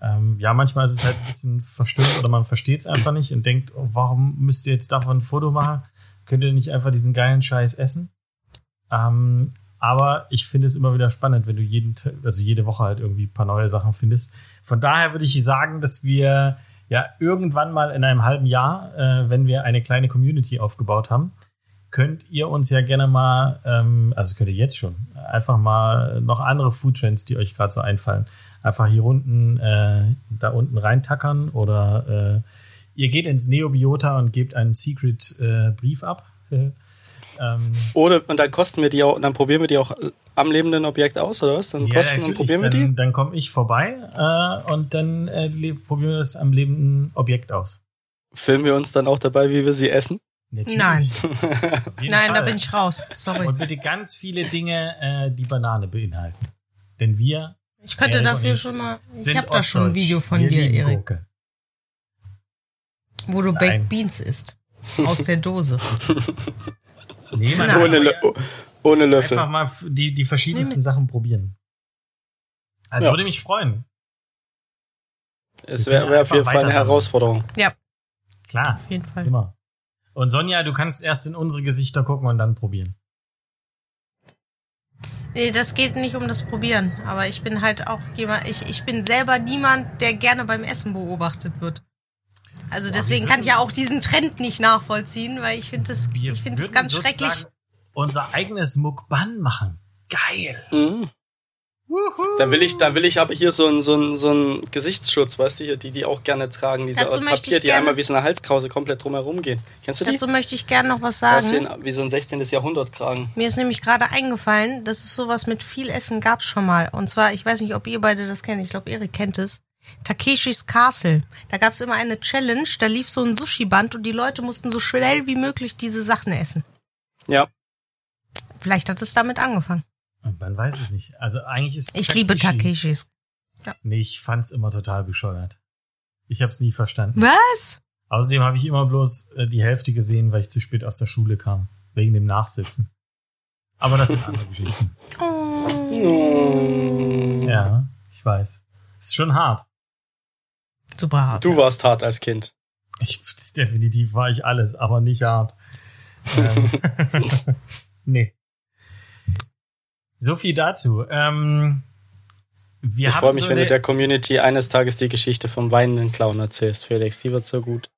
Ähm, ja, manchmal ist es halt ein bisschen verstörend oder man versteht es einfach nicht und denkt, oh, warum müsst ihr jetzt davon ein Foto machen? Könnt ihr nicht einfach diesen geilen Scheiß essen? Ähm, aber ich finde es immer wieder spannend, wenn du jeden, also jede Woche halt irgendwie ein paar neue Sachen findest. Von daher würde ich sagen, dass wir ja, irgendwann mal in einem halben Jahr, äh, wenn wir eine kleine Community aufgebaut haben, könnt ihr uns ja gerne mal, ähm, also könnt ihr jetzt schon, einfach mal noch andere Foodtrends, die euch gerade so einfallen, einfach hier unten, äh, da unten reintackern oder äh, ihr geht ins Neobiota und gebt einen Secret äh, Brief ab. ähm, Oder und dann kosten wir die auch, dann probieren wir die auch am lebenden Objekt aus, oder was? Dann ja, kosten und probieren wir dann, die? Dann komme ich vorbei äh, und dann äh, probieren wir das am lebenden Objekt aus. Filmen wir uns dann auch dabei, wie wir sie essen? Natürlich. Nein. Nein, da Fall. bin ich raus. Sorry. Und bitte ganz viele Dinge, äh, die Banane beinhalten. Denn wir Ich könnte Erik dafür ich schon mal. Ich habe da schon ein. Video von wir dir, Erik, Gurke. wo du Nein. Baked Beans isst. Aus der Dose. Nee, man Ohne, Lö ohne Löffel. einfach mal die, die verschiedensten Nee, Sachen probieren. Also Ja. würde mich freuen. Es wäre wär auf jeden Fall eine. Herausforderung. Klar, Auf jeden Fall. immer. Und Sonja, du kannst erst in unsere Gesichter gucken und dann probieren. Nee, das geht nicht um das Probieren. Aber ich bin halt auch jemand, ich, ich bin selber niemand, der gerne beim Essen beobachtet wird. Also deswegen wir kann ich ja auch diesen Trend nicht nachvollziehen, weil ich finde das, Wir ich finde das ganz schrecklich. Unser eigenes Mukban machen. Geil. Mhm. Dann will ich, dann will ich aber hier so einen so einen so einen Gesichtsschutz, weißt du, hier, die die auch gerne tragen, diese Dazu Papier, die einmal wie so eine Halskrause komplett drumherum gehen. Kennst du die? Dazu möchte ich gerne noch was sagen. Aussehen wie so ein 16. Jahrhundert Kragen. Mir ist nämlich gerade eingefallen, dass es sowas mit viel Essen gab's schon mal. Und zwar, ich weiß nicht, ob ihr beide das kennt. Ich glaube, Erik kennt es. Takeshis Castle. Da gab's immer eine Challenge, da lief so ein Sushi-Band und die Leute mussten so schnell wie möglich diese Sachen essen. Ja. Vielleicht hat es damit angefangen. Man weiß es nicht. Also eigentlich ist Ich liebe Takeshi- Takeshis. Nee, ich fand's immer total bescheuert. Ich hab's nie verstanden. Was? Außerdem habe ich immer bloß äh, die Hälfte gesehen, weil ich zu spät aus der Schule kam. Wegen dem Nachsitzen. Aber das sind andere Geschichten. Oh. Ja, ich weiß. Ist schon hart. Super hart. Du warst hart als Kind. Ich, definitiv war ich alles, aber nicht hart. Ähm, nee. So viel dazu. Ähm, wir Ich freue mich, so wenn du der Community eines Tages die Geschichte vom weinenden Clown erzählst, Felix. Die wird so gut.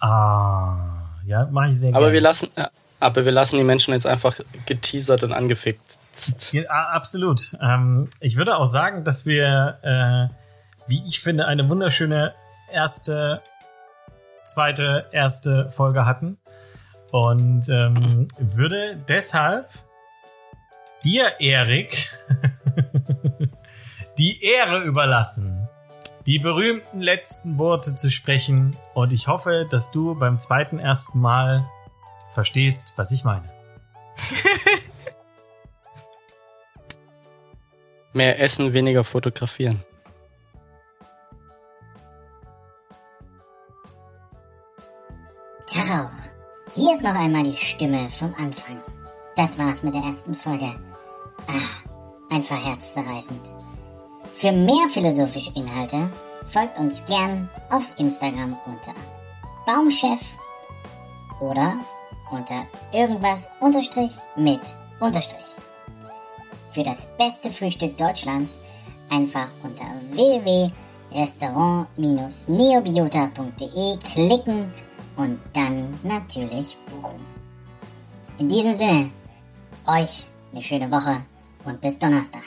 Ah, ja, mache ich sehr Aber wir gerne. lassen, äh, aber wir lassen die Menschen jetzt einfach geteasert und angefickt. Ja, absolut. Ähm, ich würde auch sagen, dass wir, äh, wie ich finde, eine wunderschöne erste, zweite, erste Folge hatten. Und ähm, würde deshalb dir, Erik, die Ehre überlassen, die berühmten letzten Worte zu sprechen. Und ich hoffe, dass du beim zweiten, ersten Mal verstehst, was ich meine. Mehr essen, weniger fotografieren. Tag auch. Hier ist noch einmal die Stimme vom Anfang. Das war's mit der ersten Folge. Ah, einfach herzzerreißend. Für mehr philosophische Inhalte folgt uns gern auf Instagram unter Baumchef oder unter irgendwas unterstrich mit unterstrich. Für das beste Frühstück Deutschlands einfach unter www.restaurant-neobiota.de klicken und dann natürlich buchen. In diesem Sinne, euch eine schöne Woche und bis Donnerstag.